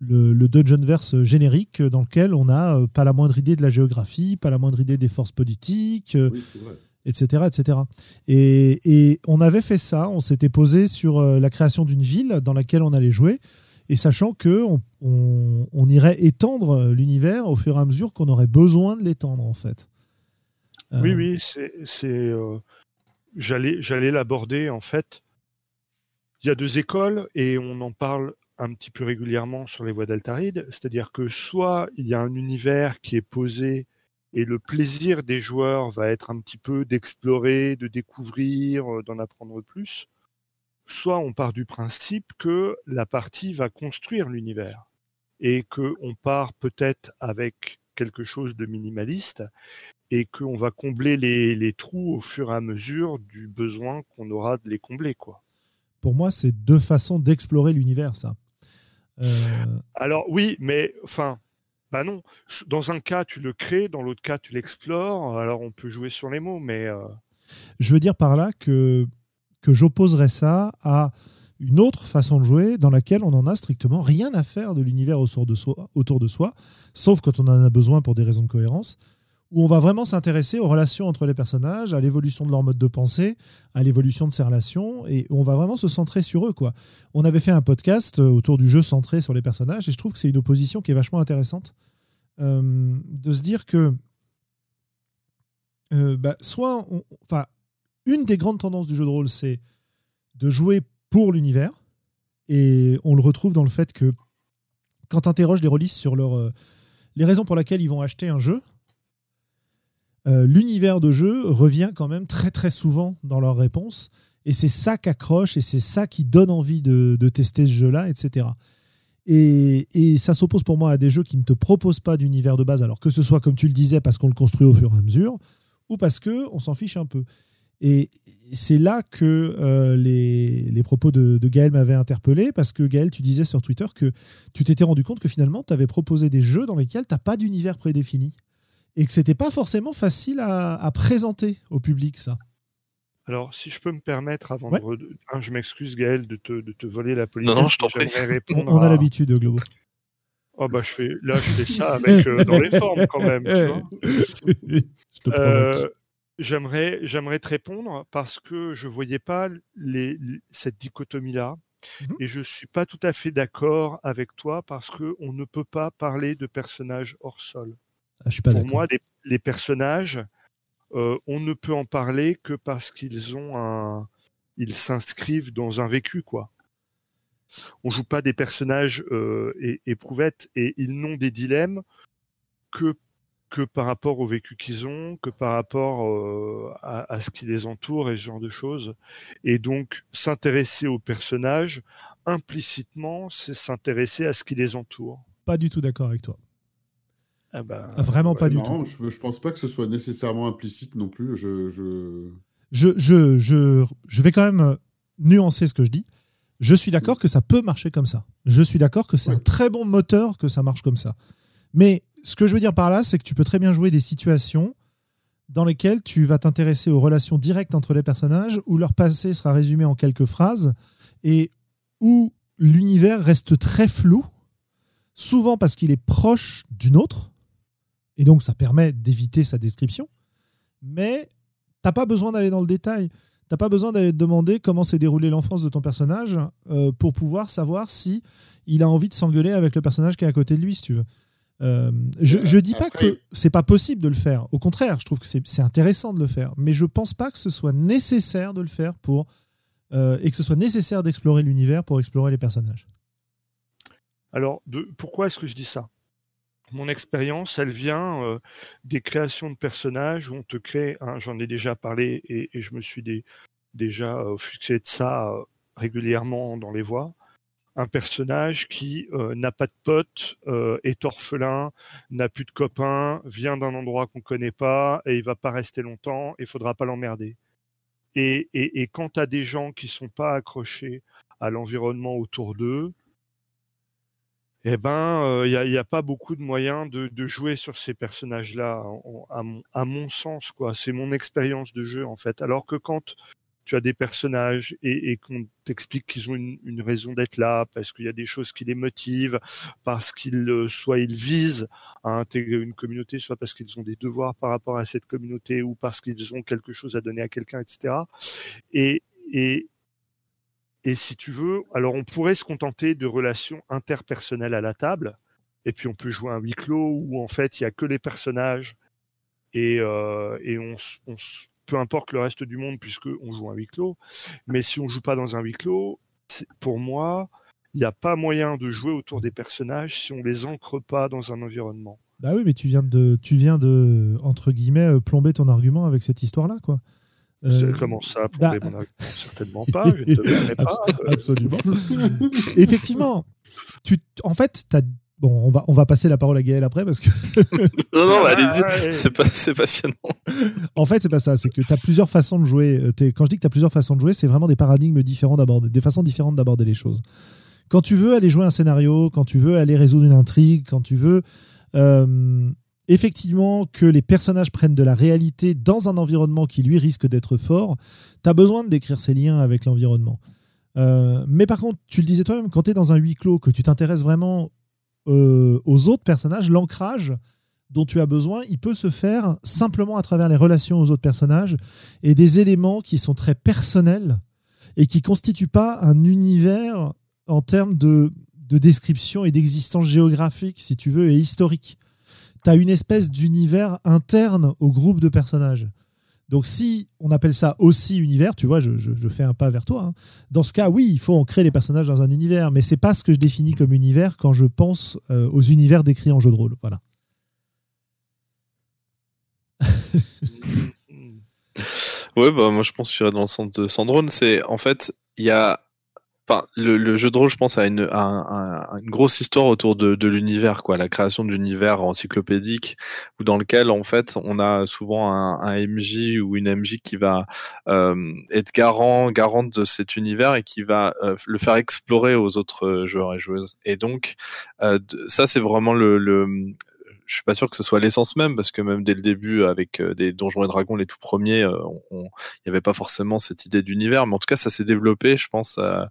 le, le Dungeonverse générique dans lequel on n'a euh, pas la moindre idée de la géographie, pas la moindre idée des forces politiques, euh, Oui, etc. etc. Et, et on avait fait ça, on s'était posé sur euh, la création d'une ville dans laquelle on allait jouer, et sachant que on, irait étendre l'univers au fur et à mesure qu'on aurait besoin de l'étendre, en fait. Euh, Oui, oui, c'est, euh, J'allais j'allais l'aborder, en fait. Il y a deux écoles et on en parle un petit peu régulièrement sur les voies d'Altaride. C'est-à-dire que soit il y a un univers qui est posé et le plaisir des joueurs va être un petit peu d'explorer, de découvrir, euh, d'en apprendre plus. Soit on part du principe que la partie va construire l'univers et que on part peut-être avec quelque chose de minimaliste et qu'on va combler les, les trous au fur et à mesure du besoin qu'on aura de les combler. Quoi. Pour moi, c'est deux façons d'explorer l'univers, ça. Euh, Alors oui, mais enfin, bah non. Dans un cas, tu le crées, dans l'autre cas, tu l'explores. Alors on peut jouer sur les mots, mais euh, je veux dire par là que, que j'opposerais ça à une autre façon de jouer dans laquelle on n'en a strictement rien à faire de l'univers autour de, soi, autour de soi, sauf quand on en a besoin pour des raisons de cohérence, où on va vraiment s'intéresser aux relations entre les personnages, à l'évolution de leur mode de pensée, à l'évolution de ces relations, et on va vraiment se centrer sur eux. Quoi. On avait fait un podcast euh, autour du jeu centré sur les personnages, et je trouve que c'est une opposition qui est vachement intéressante, euh, de se dire que euh, bah, soit, enfin, une des grandes tendances du jeu de rôle, c'est de jouer pour l'univers, et on le retrouve dans le fait que quand tu interroges les rôlistes sur leur, les raisons pour lesquelles ils vont acheter un jeu, euh, l'univers de jeu revient quand même très très souvent dans leurs réponses. Et c'est ça qui accroche et c'est ça qui donne envie de, tester ce jeu-là, etc. Et, ça s'oppose pour moi à des jeux qui ne te proposent pas d'univers de base, alors que ce soit, comme tu le disais, parce qu'on le construit au fur et à mesure, ou parce qu'on s'en fiche un peu. Et c'est là que euh, les, propos de, de Gaël m'avaient interpellé, parce que Gaël, tu disais sur Twitter que tu t'étais rendu compte que finalement, tu avais proposé des jeux dans lesquels tu n'as pas d'univers prédéfini et que c'était pas forcément facile à, présenter au public, ça. Alors, si je peux me permettre, avant de. je m'excuse, Gaël, de te, de te, voler la politique. Non, non, je t'en prie. On, a l'habitude, Globo. Oh, bah, je fais... Là, je fais ça avec, euh, dans les formes, quand même. Tu vois euh, J'aimerais, j'aimerais te répondre parce que je voyais pas les, cette dichotomie-là. Mhm. Et je suis pas tout à fait d'accord avec toi parce qu'on ne peut pas parler de personnages hors sol. Ah, pas Pour moi, les, personnages, euh, on ne peut en parler que parce qu'ils ont un, ils s'inscrivent dans un vécu, quoi. On joue pas des personnages euh, éprouvettes et ils n'ont des dilemmes que que par rapport au vécu qu'ils ont, que par rapport euh, à, à, ce qui les entoure et ce genre de choses. Et donc, s'intéresser aux personnages, implicitement, c'est s'intéresser à ce qui les entoure. Pas du tout d'accord avec toi. Ah bah, ah, vraiment pas du tout. Je, je pense pas que ce soit nécessairement implicite non plus. Je, je... Je, je, je, je vais quand même nuancer ce que je dis. Je suis d'accord que ça peut marcher comme ça. Je suis d'accord que c'est un très bon moteur que ça marche comme ça. Mais ce que je veux dire par là, c'est que tu peux très bien jouer des situations dans lesquelles tu vas t'intéresser aux relations directes entre les personnages, où leur passé sera résumé en quelques phrases, et où l'univers reste très flou, souvent parce qu'il est proche d'une autre, et donc, ça permet d'éviter sa description. Mais t'as pas besoin d'aller dans le détail. T'as pas besoin d'aller te demander comment s'est déroulée l'enfance de ton personnage euh, pour pouvoir savoir si il a envie de s'engueuler avec le personnage qui est à côté de lui, si tu veux. Euh, je, ne dis pas que c'est pas possible de le faire. Au contraire, je trouve que c'est intéressant de le faire. Mais je pense pas que ce soit nécessaire de le faire pour euh, et que ce soit nécessaire d'explorer l'univers pour explorer les personnages. Alors, de, pourquoi est-ce que je dis ça? Mon expérience, elle vient euh, des créations de personnages où on te crée, j'en ai déjà parlé et, je me suis déjà euh, de ça euh, régulièrement dans les voix, un personnage qui euh, n'a pas de potes, est orphelin, n'a plus de copains, vient d'un endroit qu'on connaît pas et il va pas rester longtemps et il faudra pas l'emmerder. Et, et, et quand tu des gens qui sont pas accrochés à l'environnement autour d'eux, eh ben, il euh, n'y a, pas beaucoup de moyens de, jouer sur ces personnages-là, à, mon sens, quoi. C'est mon expérience de jeu, en fait. Alors que quand tu as des personnages et, qu'on t'explique qu'ils ont une, raison d'être là, parce qu'il y a des choses qui les motivent, parce qu'ils euh, soit ils visent à intégrer une communauté, soit parce qu'ils ont des devoirs par rapport à cette communauté, ou parce qu'ils ont quelque chose à donner à quelqu'un, etc. Et, et, et si tu veux, alors on pourrait se contenter de relations interpersonnelles à la table, et puis on peut jouer un huis clos où en fait il y a que les personnages et, euh, et on, on, peu importe le reste du monde puisque on joue un huis clos. Mais si on joue pas dans un huis clos, pour moi, il n'y a pas moyen de jouer autour des personnages si on les ancre pas dans un environnement. Bah oui, mais tu viens de, tu viens de entre guillemets euh, plomber ton argument avec cette histoire-là, quoi. Euh, Comment ça bah... mon Certainement pas, je ne te pas. Absolument. Effectivement, tu, en fait, as, bon, on va, on va passer la parole à Gaël après parce que. non, non, allez-y, c'est passionnant. En fait, c'est pas ça, c'est que tu as plusieurs façons de jouer. Euh, quand je dis que tu as plusieurs façons de jouer, c'est vraiment des paradigmes différents d'aborder, des façons différentes d'aborder les choses. Quand tu veux aller jouer un scénario, quand tu veux aller résoudre une intrigue, quand tu veux. Euh, effectivement que les personnages prennent de la réalité dans un environnement qui lui risque d'être fort, tu as besoin de décrire ces liens avec l'environnement. Euh, mais par contre, tu le disais toi-même, quand tu es dans un huis clos, que tu t'intéresses vraiment euh, aux autres personnages, l'ancrage dont tu as besoin, il peut se faire simplement à travers les relations aux autres personnages et des éléments qui sont très personnels et qui constituent pas un univers en termes de, de description et d'existence géographique, si tu veux, et historique. Tu as une espèce d'univers interne au groupe de personnages. Donc si on appelle ça aussi univers, tu vois, je, fais un pas vers toi. hein. Dans ce cas, oui, il faut ancrer les personnages dans un univers, mais c'est pas ce que je définis comme univers quand je pense euh, aux univers décrits en jeu de rôle. Voilà. Bah moi je pense que je irais dans le sens de Sandrone. C'est en fait, il y a. Enfin, le, le jeu de rôle, je pense, a une, a un- un- une grosse histoire autour de, de l'univers, quoi, la création de l'univers encyclopédique, ou dans lequel, en fait, on a souvent un, un MJ ou une MJ qui va euh, être garant, garante de cet univers et qui va euh, le faire explorer aux autres euh, joueurs et joueuses. Et donc, euh, ça, c'est vraiment le, le, je suis pas sûr que ce soit l'essence même parce que même dès le début avec euh, des Donjons et Dragons les tout premiers euh, il n'y avait pas forcément cette idée d'univers mais en tout cas ça s'est développé je pense euh,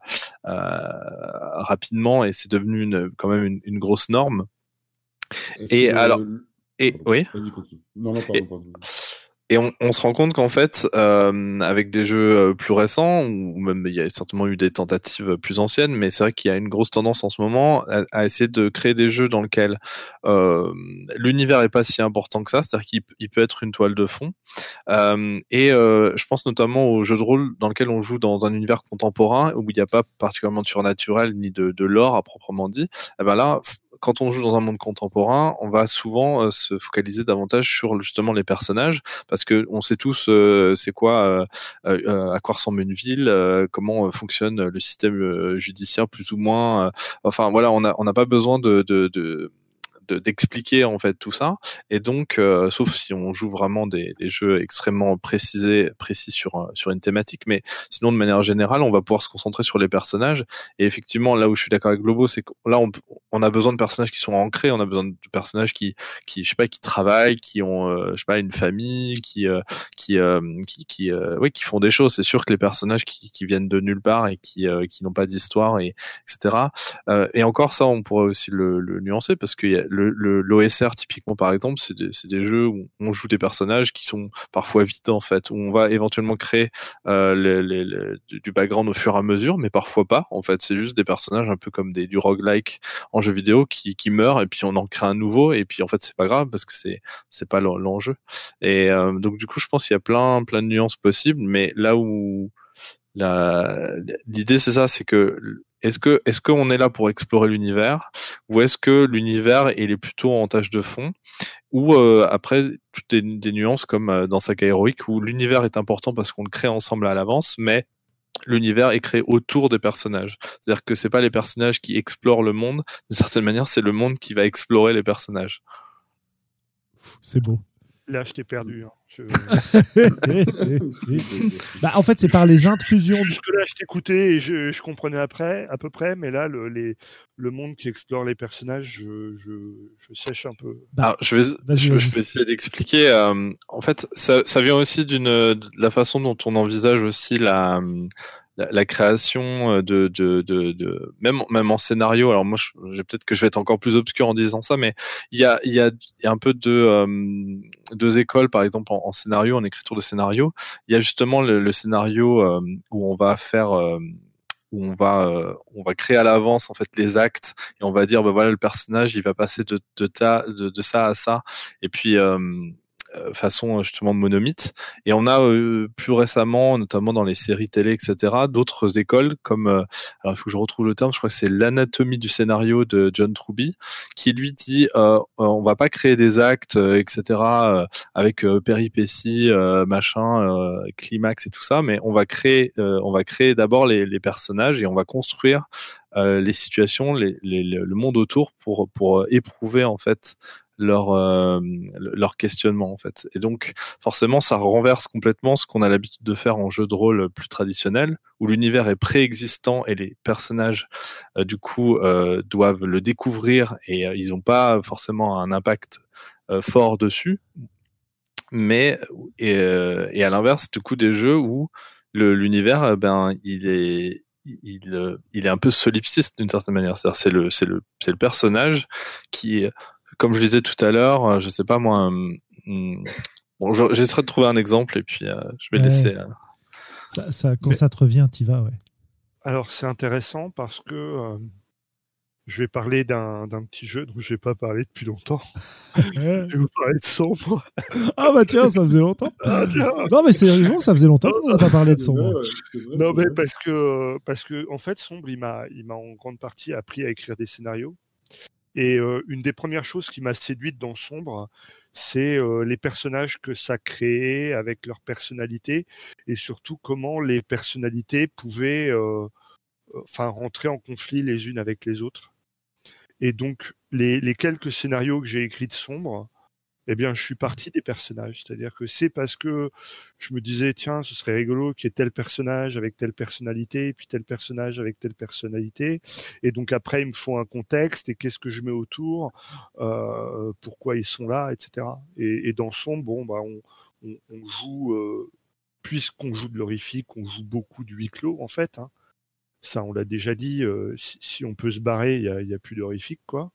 euh, rapidement et c'est devenu une, quand même une, une grosse norme Et alors- et oui. Non, non, pardon, pardon. Et on, se rend compte qu'en fait, euh, avec des jeux euh, plus récents, ou même il y a certainement eu des tentatives plus anciennes, mais c'est vrai qu'il y a une grosse tendance en ce moment à, essayer de créer des jeux dans lesquels euh, l'univers est pas si important que ça, c'est-à-dire qu'il peut être une toile de fond. Euh, et euh, je pense notamment aux jeux de rôle dans lesquels on joue dans un univers contemporain où il n'y a pas particulièrement de surnaturel ni de, de à proprement dit. Et ben là, quand on joue dans un monde contemporain, on va souvent euh, se focaliser davantage sur justement les personnages parce que on sait tous euh, c'est quoi, euh, à quoi ressemble une ville, comment fonctionne le système judiciaire plus ou moins. enfin voilà, on n'a pas besoin de de- d'expliquer en fait tout ça. Et donc euh, sauf si on joue vraiment des, des jeux extrêmement précisés précis sur un- sur une thématique. Mais sinon de manière générale on va pouvoir se concentrer sur les personnages. Et effectivement là où je suis d'accord avec Globo c'est que là on, on a besoin de personnages qui sont ancrés. On a besoin de personnages qui qui je sais pas qui travaillent qui ont euh, je sais pas une famille qui euh, qui euh, qui, qui euh, oui qui font des choses c'est sûr que les personnages qui, viennent de nulle part et qui euh, qui n'ont pas d'histoire et etc et encore ça, on pourrait aussi le, nuancer parce que a le, le- l'OSR typiquement par exemple, c'est des, des jeux où on joue des personnages qui sont parfois vides en fait, où on va éventuellement créer euh, du- background au fur et à mesure, mais parfois pas. En fait, c'est juste des personnages un peu comme des, du roguelike en jeu vidéo qui, qui meurent et puis on en crée un nouveau et puis en fait c'est pas grave parce que c'est c'est pas l'en- l'enjeu. Et donc du coup, je pense qu'il y a plein plein de nuances possibles, mais là où l'idée c'est ça, c'est que est-ce que est-ce qu'on est là pour explorer l'univers ou est-ce que l'univers il est plutôt en tâche de fond ou euh, après toutes des, nuances comme euh, dans Saga Heroic où l'univers est important parce qu'on le crée ensemble à l'avance, mais l'univers est créé autour des personnages. C'est-à-dire que c'est pas les personnages qui explorent le monde, d'une certaine manière, c'est le monde qui va explorer les personnages. C'est beau. Là, je t'ai perdu. hein. Je- Bah, en fait, c'est par les intrusions. Jusque-là, je t'écoutais et je, je comprenais après, à peu près, mais là, le, les, le monde qui explore les personnages, je, je, je sèche un peu. Bah, Alors, je vais, vas-y, je, vas-y. je vais essayer d'expliquer. euh, en fait, ça, ça vient aussi d'une de la façon dont on envisage aussi la, la, création euh, de, de, de, de même même en scénario. Alors moi, peut-être que je vais être encore plus obscur en disant ça, mais il y a il y a, y a un peu de euh, deux écoles, par exemple en, scénario, en écriture de scénario. Il y a justement le, le scénario euh, où on va faire où on va on va créer à l'avance en fait les actes et on va dire bah voilà le personnage il va passer de de, ta, de, de ça à ça et puis façon justement monomythe. Et on a euh, plus récemment notamment dans les séries télé etc d'autres écoles comme euh, alors il faut que je retrouve le terme je crois que c'est l'anatomie du scénario de John Truby qui lui dit euh, euh, on va pas créer des actes euh, etc euh, avec euh, péripéties euh, machin euh, climax et tout ça mais on va créer euh, on va créer d'abord les, personnages et on va construire euh, les situations, le monde autour pour pour euh, éprouver en fait leur euh, leur questionnement en fait. Et donc forcément ça renverse complètement ce qu'on a l'habitude de faire en jeu de rôle plus traditionnel où l'univers est préexistant et les personnages euh, du coup euh, doivent le découvrir et euh, ils n'ont pas forcément un impact fort dessus. Mais et, à l'inverse du coup des jeux où l'univers ben il est il, il est un peu solipsiste d'une certaine manière. C'est-à-dire c'est le le le personnage qui comme je disais tout à l'heure, je sais pas moi. Hum, bon, j'essaierai de trouver un exemple et puis je vais laisser. Ça, ça, quand ça te revient, t'y vas, ouais. Alors c'est intéressant parce que je vais parler d'un petit jeu dont je n'ai pas parlé depuis longtemps. je vais vous parler de Sombre. ah bah tiens, ça faisait longtemps. Ah, non mais c'est sérieusement, ça faisait longtemps qu'on n'a pas parlé de Sombre. non mais parce que, parce que en fait, Sombre, il m'a en grande partie appris à écrire des scénarios. Et euh, une des premières choses qui m'a séduite dans Sombre, c'est euh, les personnages que ça créait avec leur personnalité et surtout comment les personnalités pouvaient euh, enfin rentrer en conflit les unes avec les autres. Et donc, les, quelques scénarios que j'ai écrits de sombre, eh bien, je suis parti des personnages. C'est-à-dire que c'est parce que je me disais, tiens, ce serait rigolo qu'il y ait tel personnage avec telle personnalité, puis tel personnage avec telle personnalité. Et donc après, il me faut un contexte et qu'est-ce que je mets autour, euh, pourquoi ils sont là, etc. Et, dans sombre, bon, bah, on, joue, euh, puisqu'on joue de l'horrifique, on joue beaucoup du huis clos, en fait. Hein. Ça, on l'a déjà dit, euh, si, on peut se barrer, il n'y a, plus d'horrifique, quoi.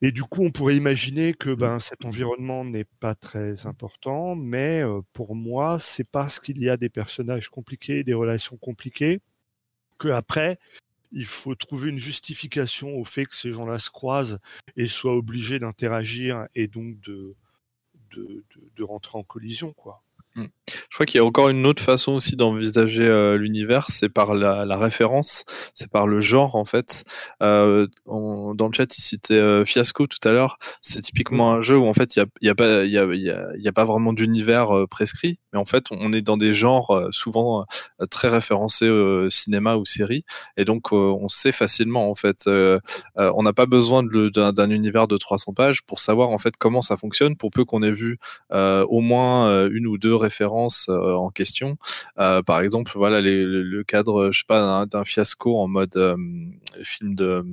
Et du coup, on pourrait imaginer que ben, cet environnement n'est pas très important, mais euh, pour moi, c'est parce qu'il y a des personnages compliqués, des relations compliquées, que après, il faut trouver une justification au fait que ces gens-là se croisent et soient obligés d'interagir et donc de, de, de rentrer en collision, quoi. Mm. Je crois qu'il y a encore une autre façon aussi d'envisager euh, l'univers, c'est par la, référence, c'est par le genre en fait. Euh, dans le chat, il citait euh, Fiasco tout à l'heure. C'est typiquement un jeu où en fait il n'y a, a, pas, y y a, pas vraiment d'univers prescrit, mais en fait on est dans des genres souvent très référencés au cinéma ou série, et donc on sait facilement en fait. on n'a pas besoin d'un univers de 300 pages pour savoir en fait comment ça fonctionne, pour peu qu'on ait vu au moins une ou deux références euh, en question. Euh, par exemple, voilà le cadre, je sais pas, d'un fiasco en mode euh, film de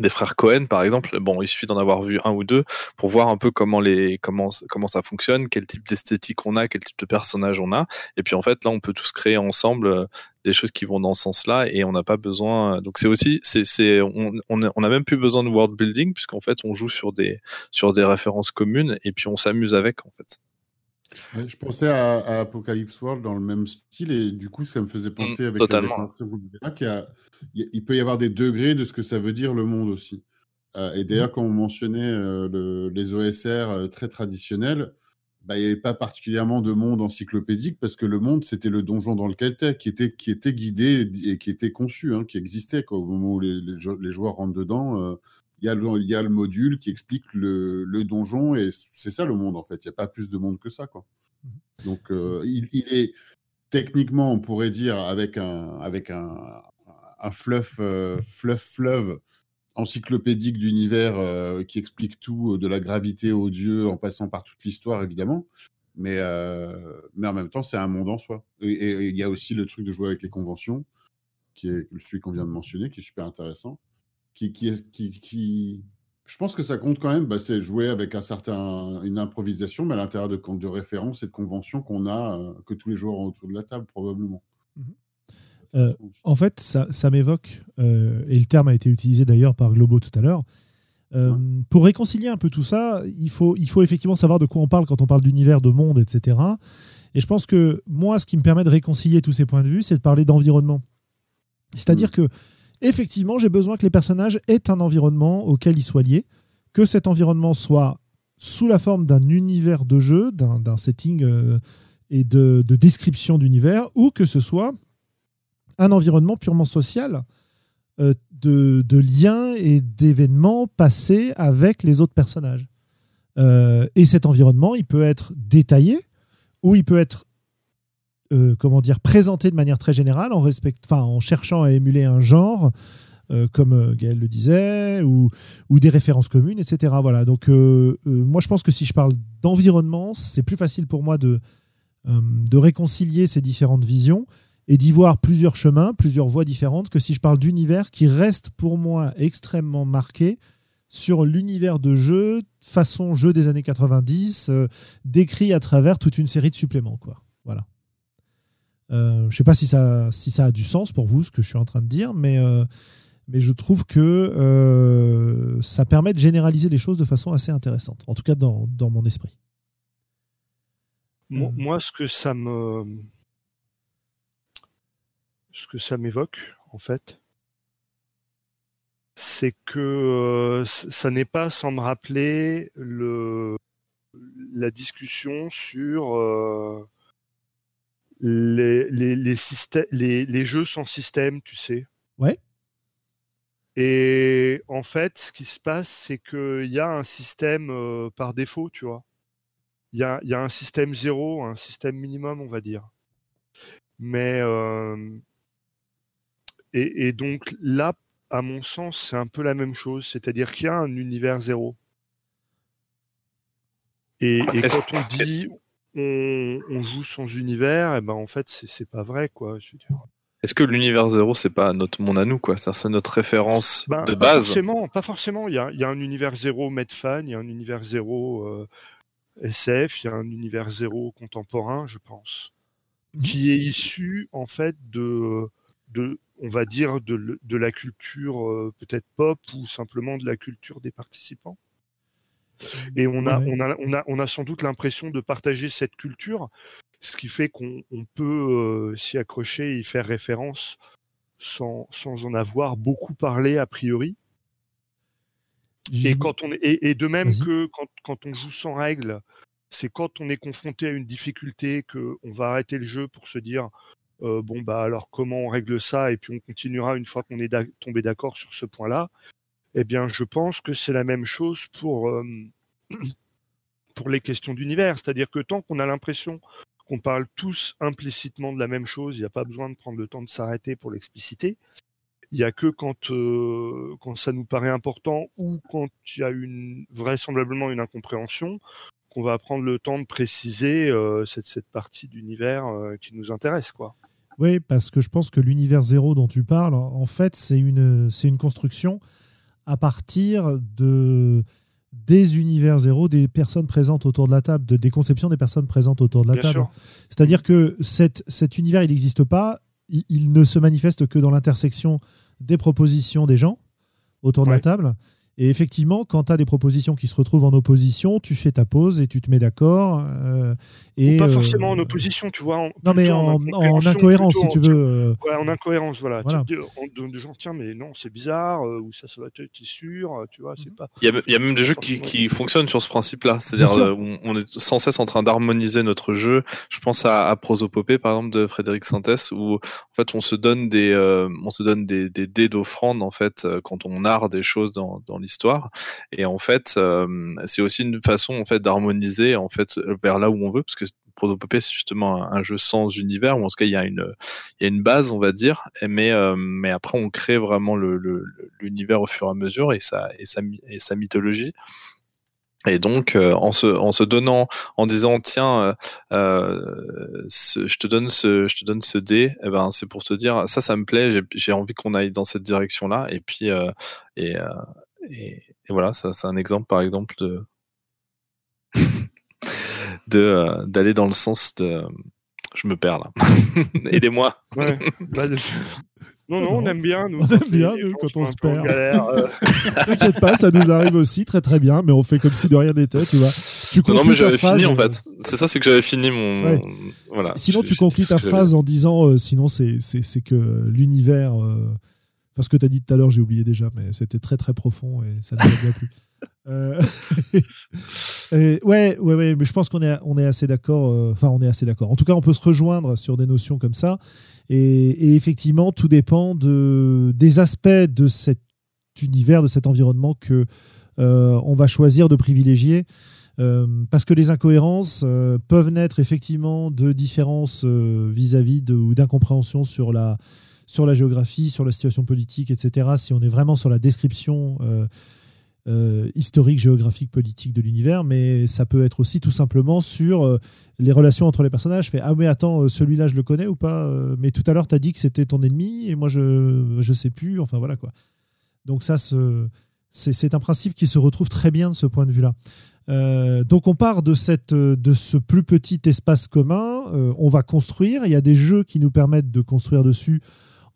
des frères Cohen, par exemple, bon, il suffit d'en avoir vu un ou deux pour voir un peu comment les comment comment ça fonctionne, quel type d'esthétique on a, quel type de personnage on a, et puis en fait là on peut tous créer ensemble des choses qui vont dans ce sens-là et on n'a pas besoin. Donc c'est aussi c'est c'est on on a même plus besoin de world building puisqu'en fait on joue sur des sur des références communes et puis on s'amuse avec en fait je pensais à, Apocalypse World dans le même style et du coup, ça me faisait mmh, penser avec totalement. qu'il il peut y avoir des degrés de ce que ça veut dire le monde aussi. Euh, et d'ailleurs, mmh. quand on mentionnait euh, les OSR euh, très traditionnels, bah, il n'y avait pas particulièrement de monde encyclopédique parce que le monde, c'était le donjon dans lequel tu qui était, qui était guidé et qui était conçu, hein, qui existait. Au moment où les, les, joueurs rentrent dedans, il y, a le, y a le module qui explique le, le donjon et c'est ça le monde en fait. Il n'y a pas plus de monde que ça. Quoi. Mhm. Donc euh, il, il, est techniquement, on pourrait dire, avec un, avec un, un fluff, euh, fluff fleuve encyclopédique d'univers euh, qui explique tout, de la gravité aux dieux en passant par toute l'histoire évidemment. Mais, mais en même temps, c'est un monde en soi. Et il y a aussi le truc de jouer avec les conventions, qui est celui qu'on vient de mentionner, qui est super intéressant qui, qui, qui, je pense que ça compte quand même. Bah, c'est jouer avec un certain, une improvisation, mais à l'intérieur de, de références et de conventions qu'on a, euh, que tous les joueurs ont autour de la table, probablement. Mhm. Euh, en fait, ça, ça m'évoque, euh, et le terme a été utilisé d'ailleurs par Globo tout à l'heure. Pour réconcilier un peu tout ça, il faut, il faut effectivement savoir de quoi on parle quand on parle d'univers, de monde, etc. Et je pense que moi, ce qui me permet de réconcilier tous ces points de vue, c'est de parler d'environnement. C'est-à-dire mmh. que effectivement, j'ai besoin que les personnages aient un environnement auquel ils soient liés, que cet environnement soit sous la forme d'un univers de jeu, d'un setting euh, et de, description d'univers, ou que ce soit un environnement purement social euh, de, liens et d'événements passés avec les autres personnages. Euh, et cet environnement, il peut être détaillé, ou il peut être euh, comment dire, présenté de manière très générale, en, respect, en cherchant à émuler un genre, euh, comme euh, Gaël le disait, ou, des références communes, etc. Voilà. Donc, moi, je pense que si je parle d'environnement, c'est plus facile pour moi de, de réconcilier ces différentes visions et d'y voir plusieurs chemins, plusieurs voies différentes, que si je parle d'univers qui reste pour moi extrêmement marqué sur l'univers de jeu, façon jeu des années 90, décrit à travers toute une série de suppléments. Quoi. Voilà. Euh, je ne sais pas si ça, si ça a du sens pour vous, ce que je suis en train de dire, mais, euh, mais je trouve que euh, ça permet de généraliser les choses de façon assez intéressante, en tout cas dans, dans mon esprit. Moi, Mm. moi, ce que ça me, ce que ça m'évoque, en fait, c'est que euh, ça n'est pas sans me rappeler le, la discussion sur euh, les, les, les, systè- les, les jeux sans système, tu sais. Ouais. Et en fait, ce qui se passe, c'est qu'il y a un système euh, par défaut, tu vois. Il y a, il y a un système zéro, un système minimum, on va dire. Mais euh, et, et donc là, à mon sens, c'est un peu la même chose, c'est-à-dire qu'il y a un univers zéro. Et, quand on dit on, on joue sans univers, eh ben en fait c'est pas vrai quoi. Je veux dire. Est-ce que l'univers zéro, c'est pas notre monde à nous, quoi? C'est c'est notre référence Ben, de pas base? forcément, pas forcément. Il y a, il y a un univers zéro Medfan, il y a un univers zéro euh, SF, il y a un univers zéro contemporain, je pense, qui est issu en fait de, de on va dire de la culture euh, peut-être pop ou simplement de la culture des participants. Et on a, Ouais. on a, on a, on a sans doute l'impression de partager cette culture, ce qui fait qu'on on peut euh, s'y accrocher et y faire référence sans, sans en avoir beaucoup parlé a priori. Et, quand on est, et, et de même que quand, quand on joue sans règles, c'est quand on est confronté à une difficulté que on va arrêter le jeu pour se dire euh, bon bah alors comment on règle ça? Et puis on continuera une fois qu'on est tombé d'accord sur ce point-là. Eh bien, je pense que c'est la même chose pour euh, pour les questions d'univers, c'est-à-dire que tant qu'on a l'impression qu'on parle tous implicitement de la même chose, il n'y a pas besoin de prendre le temps de s'arrêter pour l'expliciter. Il y a que quand euh, quand ça nous paraît important ou quand il y a une vraisemblablement une incompréhension qu'on va prendre le temps de préciser euh, cette cette partie d'univers qui nous intéresse quoi. Oui, parce que je pense que l'univers zéro dont tu parles, en fait, c'est une, c'est une construction à partir de, des univers zéro, des personnes présentes autour de la table, de, des conceptions des personnes présentes autour de la Bien table. C'est-à-dire que cette, cet univers, il n'existe pas, il, il ne se manifeste que dans l'intersection des propositions des gens autour de la table. Et effectivement, quand tu as des propositions qui se retrouvent en opposition, tu fais ta pause et tu te mets d'accord. euh, et Ou pas euh, forcément en opposition, tu vois. en- Non, mais en, incohérence, si tu en- veux. euh, Ouais, en incohérence, voilà. Voilà. Tu- de, de- de gens, tiens, mais non, c'est bizarre, euh, ou ça, ça va, t'es sûr, tu vois, c'est pas. Il y, a, il y a même des jeux qui, qui fonctionnent sur ce principe-là. C'est-à-dire, on, on est sans cesse en train d'harmoniser notre jeu. Je pense à, à Prosopopée, par exemple, de Frédéric Sintès, où en fait on se donne des, euh, on se donne des, des dés d'offrande en fait quand on narre des choses dans, dans l'histoire. Et en fait, euh, c'est aussi une façon en fait d'harmoniser en fait vers là où on veut, parce que Prosopopée c'est justement un, jeu sans univers, ou en tout cas il y a une, il y a une base, on va dire, mais euh, mais après on crée vraiment l'univers au fur et à mesure et sa et sa et sa mythologie. Et donc, euh, en, se, en se donnant, en disant, tiens, je te donne ce, je te donne ce dé, eh ben, c'est pour te dire, ça, ça me plaît, j'ai- envie qu'on aille dans cette direction-là. Et puis, et, et voilà, ça, c'est un exemple, par exemple, de de, euh, d'aller dans le sens de, je me perds là. Aidez-moi. Ouais. Bah, Non, non, on aime bien, nous. On aime bien, nous, quand on se perd. galère, euh, T'inquiète pas, ça nous arrive aussi très très bien, mais on fait comme si de rien n'était, tu vois. Tu Non, non, mais ta j'avais phrase, fini en euh, fait. C'est ça, c'est que j'avais fini mon. Ouais. Voilà. Sinon, J'ai- tu conclus ta phrase en disant, euh, sinon, c'est c'est- c'est que l'univers. Enfin, ce que tu as dit tout à l'heure, j'ai oublié déjà, mais c'était très très profond et ça ne m'a bien plu. Euh, et ouais, ouais, ouais, mais je pense qu'on est, on est assez d'accord. euh, Enfin, on est assez d'accord. En tout cas, on peut se rejoindre sur des notions comme ça. Et, et effectivement, tout dépend de, des aspects de cet univers, de cet environnement que euh, on va choisir de privilégier. Euh, parce que les incohérences peuvent naître effectivement de différences vis-à-vis de, ou d'incompréhension sur la, sur la géographie, sur la situation politique, etc. Si on est vraiment sur la description euh, euh, historique, géographique, politique de l'univers, mais ça peut être aussi tout simplement sur euh, les relations entre les personnages. Fait, ah mais attends, celui-là je le connais ou pas Mais tout à l'heure tu as dit que c'était ton ennemi et moi je je sais plus. Enfin voilà quoi. Donc ça c'est un principe qui se retrouve très bien de ce point de vue-là. Donc on part de, cette, de ce plus petit espace commun, on va construire, il y a des jeux qui nous permettent de construire dessus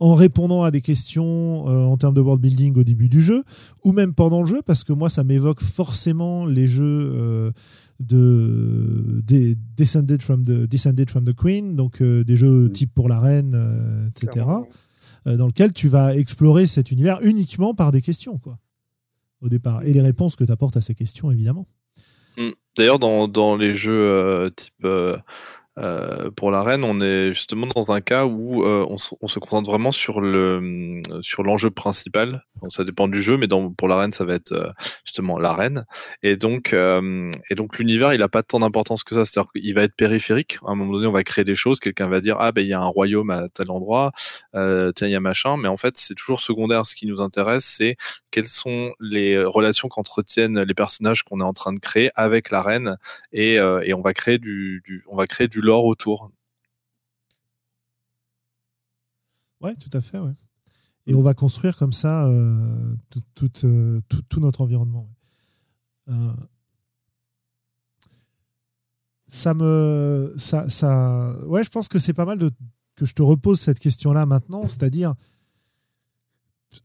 en répondant à des questions euh, en termes de world building au début du jeu, ou même pendant le jeu, parce que moi, ça m'évoque forcément les jeux euh, de, des Descended from the, Descended from the Queen, donc euh, des jeux type pour la reine, etc., dans lequel tu vas explorer cet univers uniquement par des questions, quoi, au départ, et les réponses que tu apportes à ces questions, évidemment. Mm. D'ailleurs, dans, dans les jeux type euh, pour la reine, on est justement dans un cas où euh, on, se, on se concentre vraiment sur le sur l'enjeu principal. Bon, ça dépend du jeu, mais dans, pour la reine, ça va être euh, justement la reine. Et donc euh, et donc l'univers, il a pas tant d'importance que ça. C'est-à-dire qu'il va être périphérique. À un moment donné, on va créer des choses. Quelqu'un va dire ah ben il y a un royaume à tel endroit. Euh, tiens, il y a machin. Mais en fait, c'est toujours secondaire. Ce qui nous intéresse, c'est quelles sont les relations qu'entretiennent les personnages qu'on est en train de créer avec la reine et, euh, et on va créer du, on va créer du lore autour. Ouais, tout à fait, ouais. Et on va construire comme ça euh, tout, tout, euh, notre environnement. Euh, ça me. Ça, ça, ouais, je pense que c'est pas mal que je te repose cette question-là maintenant, c'est-à-dire.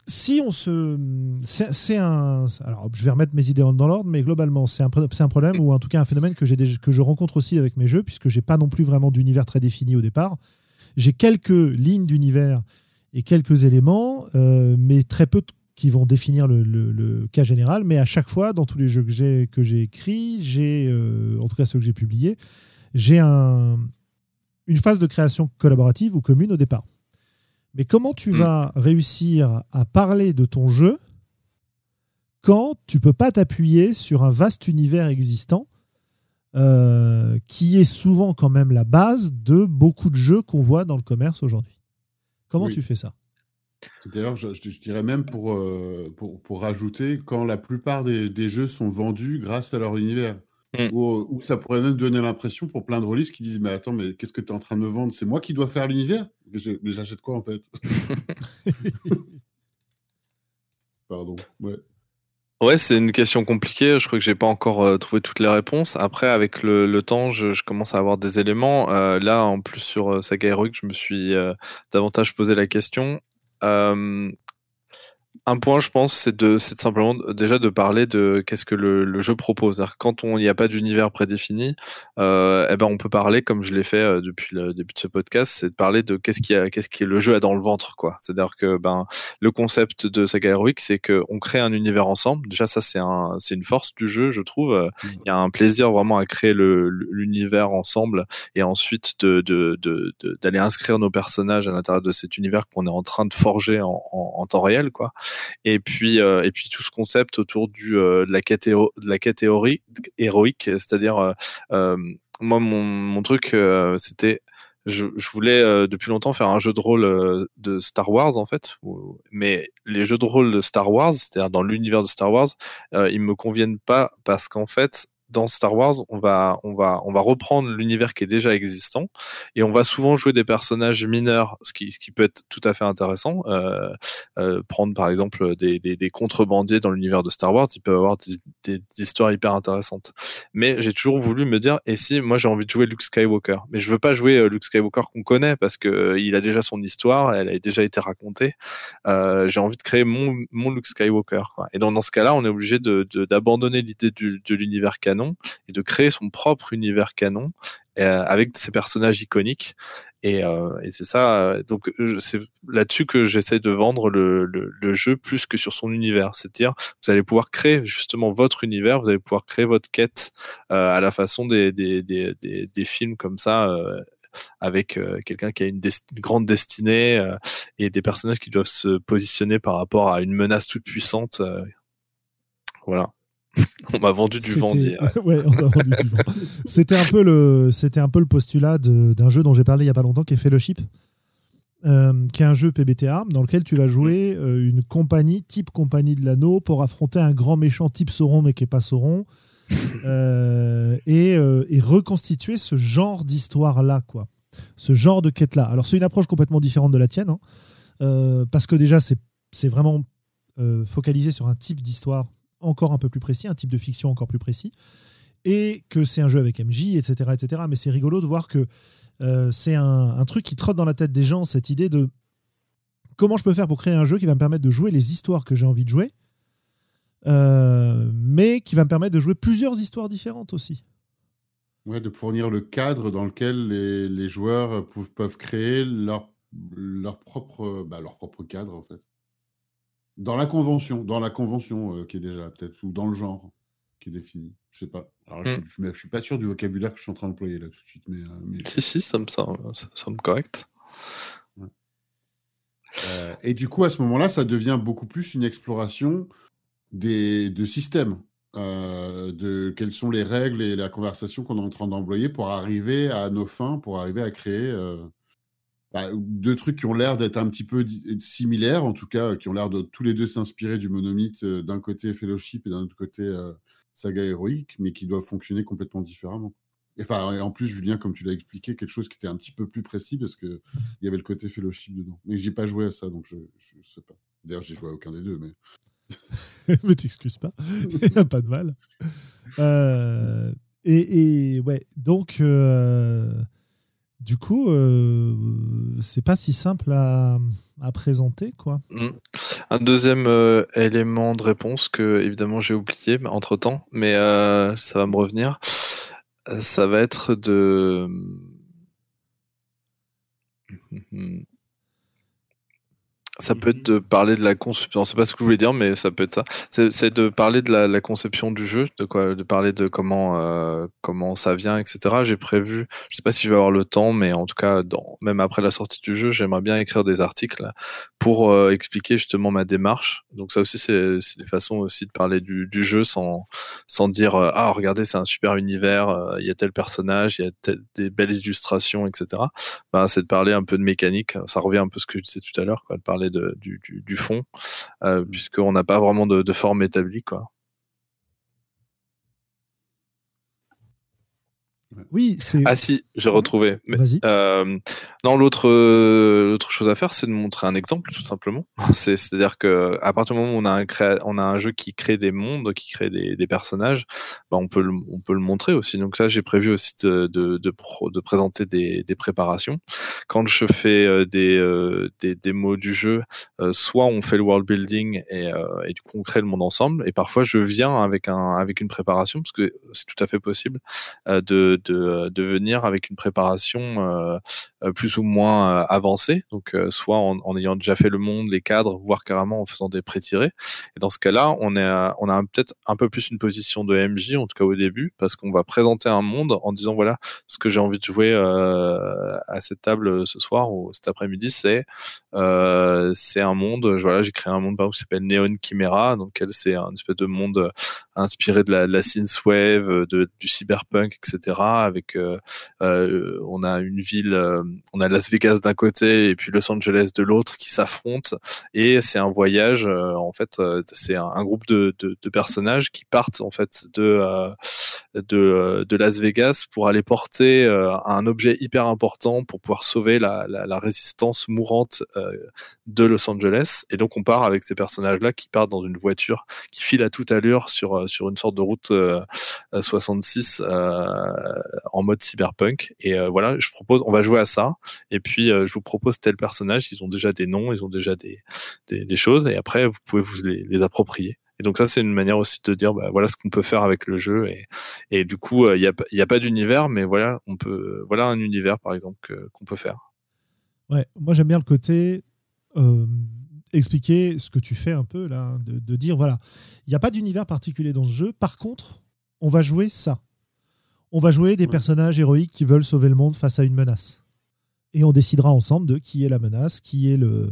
Si on se. C'est un. Alors, je vais remettre mes idées dans l'ordre, mais globalement, c'est un, un problème ou en tout cas un phénomène que, déjà- que je rencontre aussi avec mes jeux, puisque j'ai pas non plus vraiment d'univers très défini au départ. J'ai quelques lignes d'univers et quelques éléments, euh, mais très peu qui vont définir le, cas général. Mais à chaque fois, dans tous les jeux que j'ai que j'ai écrits, j'ai, euh, en tout cas ceux que j'ai publiés, j'ai un, une phase de création collaborative ou commune au départ. Mais comment tu Mm. vas réussir à parler de ton jeu quand tu peux pas t'appuyer sur un vaste univers existant euh, qui est souvent quand même la base de beaucoup de jeux qu'on voit dans le commerce aujourd'hui? Comment Oui. tu fais ça? D'ailleurs, je, je- je dirais même pour, euh, pour, pour rajouter, quand la plupart des, des jeux sont vendus grâce à leur univers, Mm. ou, ou ça pourrait même donner l'impression pour plein de releases qui disent Mais attends, mais qu'est-ce que tu es en train de me vendre? C'est moi qui dois faire l'univers? Mais j'achète quoi en fait? Pardon. Ouais. Ouais, c'est une question compliquée. Je crois que j'ai pas encore euh, trouvé toutes les réponses. Après, avec le, le temps, je, je commence à avoir des éléments. Euh, là, en plus sur euh, Saga Heroic, je me suis euh, davantage posé la question. Un point, je pense, c'est de, c'est simplement déjà de parler de qu'est-ce que le, le jeu propose. Que quand on n'y a pas d'univers prédéfini, euh, eh ben on peut parler, comme je l'ai fait euh, depuis le début de ce podcast, c'est de parler de qu'est-ce qui a, qu'est-ce qui le jeu a dans le ventre, quoi. C'est-à-dire que ben le concept de Saga Heroic, c'est que on crée un univers ensemble. Déjà, ça c'est un, c'est une force du jeu, je trouve. Euh, Il y a un plaisir vraiment à créer le- l'univers ensemble et ensuite de, de, de, de- d'aller inscrire nos personnages à l'intérieur de cet univers qu'on est en train de forger en, en, en temps réel, quoi. Et puis, euh, et puis tout ce concept autour du euh, de la catéo- de la catégorie héroïque, c'est-à-dire euh, moi mon, truc c'était je, voulais depuis longtemps faire un jeu de rôle de Star Wars en fait, mais les jeux de rôle de Star Wars, c'est-à-dire dans l'univers de Star Wars, euh, ils me conviennent pas parce qu'en fait dans Star Wars, on va, on va, on va reprendre l'univers qui est déjà existant et on va souvent jouer des personnages mineurs, ce qui, ce qui peut être tout à fait intéressant. Euh, euh, prendre par exemple des, des, contrebandiers dans l'univers de Star Wars, ils peuvent avoir des, histoires hyper intéressantes. Mais j'ai toujours voulu me dire, et si moi j'ai envie de jouer Luke Skywalker, mais je veux pas jouer euh, Luke Skywalker qu'on connaît parce que il a déjà son histoire, elle a déjà été racontée. J'ai envie de créer mon, mon Luke Skywalker. Et donc dans ce cas-là, on est obligé de, de, d'abandonner l'idée de l'univers canon et de créer son propre univers canon euh, avec ses personnages iconiques. Et, euh, c'est ça, euh, donc c'est là-dessus que j'essaie de vendre le, jeu plus que sur son univers. C'est-à-dire, vous allez pouvoir créer justement votre univers, vous allez pouvoir créer votre quête à la façon des, des, films comme ça. Avec quelqu'un qui a une, grande destinée et des personnages qui doivent se positionner par rapport à une menace toute puissante. voilà. on m'a vendu du vent. ouais, on t'a vendu du vent. C'était un peu le, c'était un peu le postulat d'un jeu dont j'ai parlé il y a pas longtemps, qui est Fellowship, euh, qui est un jeu PBTA dans lequel tu vas jouer euh, une compagnie type compagnie de l'anneau pour affronter un grand méchant type Sauron mais qui est pas Sauron. euh, et, et, reconstituer ce genre d'histoire là quoi ce genre de quête là alors c'est une approche complètement différente de la tienne hein, euh, parce que déjà c'est vraiment euh, focalisé sur un type d'histoire encore un peu plus précis, un type de fiction encore plus précis, et que c'est un jeu avec MJ, etc. etc. Mais c'est rigolo de voir que euh, c'est un, truc qui trotte dans la tête des gens, cette idée de comment je peux faire pour créer un jeu qui va me permettre de jouer les histoires que j'ai envie de jouer, euh, mais qui va me permettre de jouer plusieurs histoires différentes aussi. Ouais, de fournir le cadre dans lequel les, joueurs peuvent, peuvent créer leur, leur, propre, bah, leur propre cadre, en fait. Dans la convention, dans la convention euh, qui est déjà, peut-être, ou dans le genre qui est défini. Je sais pas. Alors, je, Mm. je, je suis pas sûr du vocabulaire que je suis en train d'employer là tout de suite, mais, euh, mais- Si, si, ça me semble, ça me semble correct. Euh, et du coup, à ce moment-là, ça devient beaucoup plus une exploration des, de systèmes, de quelles sont les règles et la conversation qu'on est en train d'employer pour arriver à nos fins, pour arriver à créer bah, deux trucs qui ont l'air d'être un petit peu similaires, en tout cas, qui ont l'air de tous les deux s'inspirer du monomythe, euh, d'un côté Fellowship et d'un autre côté euh, Saga héroïque, mais qui doivent fonctionner complètement différemment. Enfin, en plus, Julien, comme tu l'as expliqué, quelque chose qui était un petit peu plus précis parce que il y avait le côté fellowship dedans. Mais j'ai pas joué à ça, donc je, je sais pas. D'ailleurs, j'ai joué à aucun des deux, mais mais t'excuses pas, il n'y a pas de mal. Euh, et, ouais, donc du coup, euh, c'est pas si simple à, présenter, quoi. Mm. Un deuxième euh, élément de réponse que évidemment j'ai oublié entre temps, mais euh, ça va me revenir. Ça va être de. Ça peut être de parler de la conception. C'est pas ce que je voulais dire, mais ça peut être ça. C'est de parler de la, conception du jeu, de quoi, de parler de comment euh, comment ça vient, etc. J'ai prévu. Je sais pas si je vais avoir le temps, mais en tout cas, même après la sortie du jeu, j'aimerais bien écrire des articles pour euh, expliquer justement ma démarche. Donc ça aussi, c'est des façons aussi de parler du, jeu sans sans dire euh, ah regardez c'est un super univers, euh, il y a tel personnage, il y a tel- des belles illustrations, etc. Ben, c'est de parler un peu de mécanique. Ça revient un peu à ce que je disais tout à l'heure, de parler de, du, du, du fond, euh, puisqu'on n'a pas vraiment de, de forme établie, quoi. Oui, c'est. Ah si, j'ai retrouvé. Vas-y. euh, non, l'autre euh, l'autre chose à faire, c'est de montrer un exemple, tout simplement. C'est- C'est-à-dire que à partir du moment où on a un créa- on a un jeu qui crée des mondes, qui crée des, des personnages, bah, on peut le, on peut le montrer aussi. Donc ça, j'ai prévu aussi de de, de, pro- de présenter des, des préparations. Quand je fais euh, des euh, des démos du jeu, soit on fait le world building et, et du coup on crée le monde ensemble, et parfois je viens avec un avec une préparation parce que c'est tout à fait possible de, de, de venir avec une préparation euh, euh, plus ou moins euh, avancée, donc euh, soit en, ayant déjà fait le monde, les cadres, voire carrément en faisant des pré-tirés. Et dans ce cas-là, on, est, on a peut-être un peu plus une position de MJ, en tout cas au début, parce qu'on va présenter un monde en disant voilà, ce que j'ai envie de jouer euh, à cette table euh, ce soir ou cet après-midi, c'est euh, c'est un monde, voilà, j'ai créé un monde par exemple, qui s'appelle Neon Chimera, donc c'est un espèce de monde euh, inspiré de la, de synthwave, euh, du cyberpunk, etc. Avec, euh, euh, on a une ville, on a Las Vegas d'un côté et puis Los Angeles de l'autre qui s'affrontent et c'est un voyage. en fait, c'est un, groupe de, de, personnages qui partent en fait de de, Las Vegas pour aller porter un objet hyper important pour pouvoir sauver la, la, résistance mourante de Los Angeles. Et donc on part avec ces personnages-là qui partent dans une voiture qui file à toute allure sur, sur une sorte de route euh, euh, 66 euh, en mode cyberpunk. Et euh, voilà, je propose, on va jouer à ça. Et puis je vous propose tel personnage. Ils ont déjà des noms, ils ont déjà des, choses. Et après, vous pouvez vous les, approprier. Et donc ça, c'est une manière aussi de dire, bah, voilà ce qu'on peut faire avec le jeu. Et, du coup, il n'y a, a pas d'univers, mais voilà, on peut, voilà un univers par exemple qu'on peut faire. Ouais, moi j'aime bien le côté expliquer ce que tu fais un peu là, de, de dire voilà, il n'y a pas d'univers particulier dans ce jeu. Par contre, on va jouer ça. On va jouer des Ouais. personnages héroïques qui veulent sauver le monde face à une menace. Et on décidera ensemble de qui est la menace, qui est le,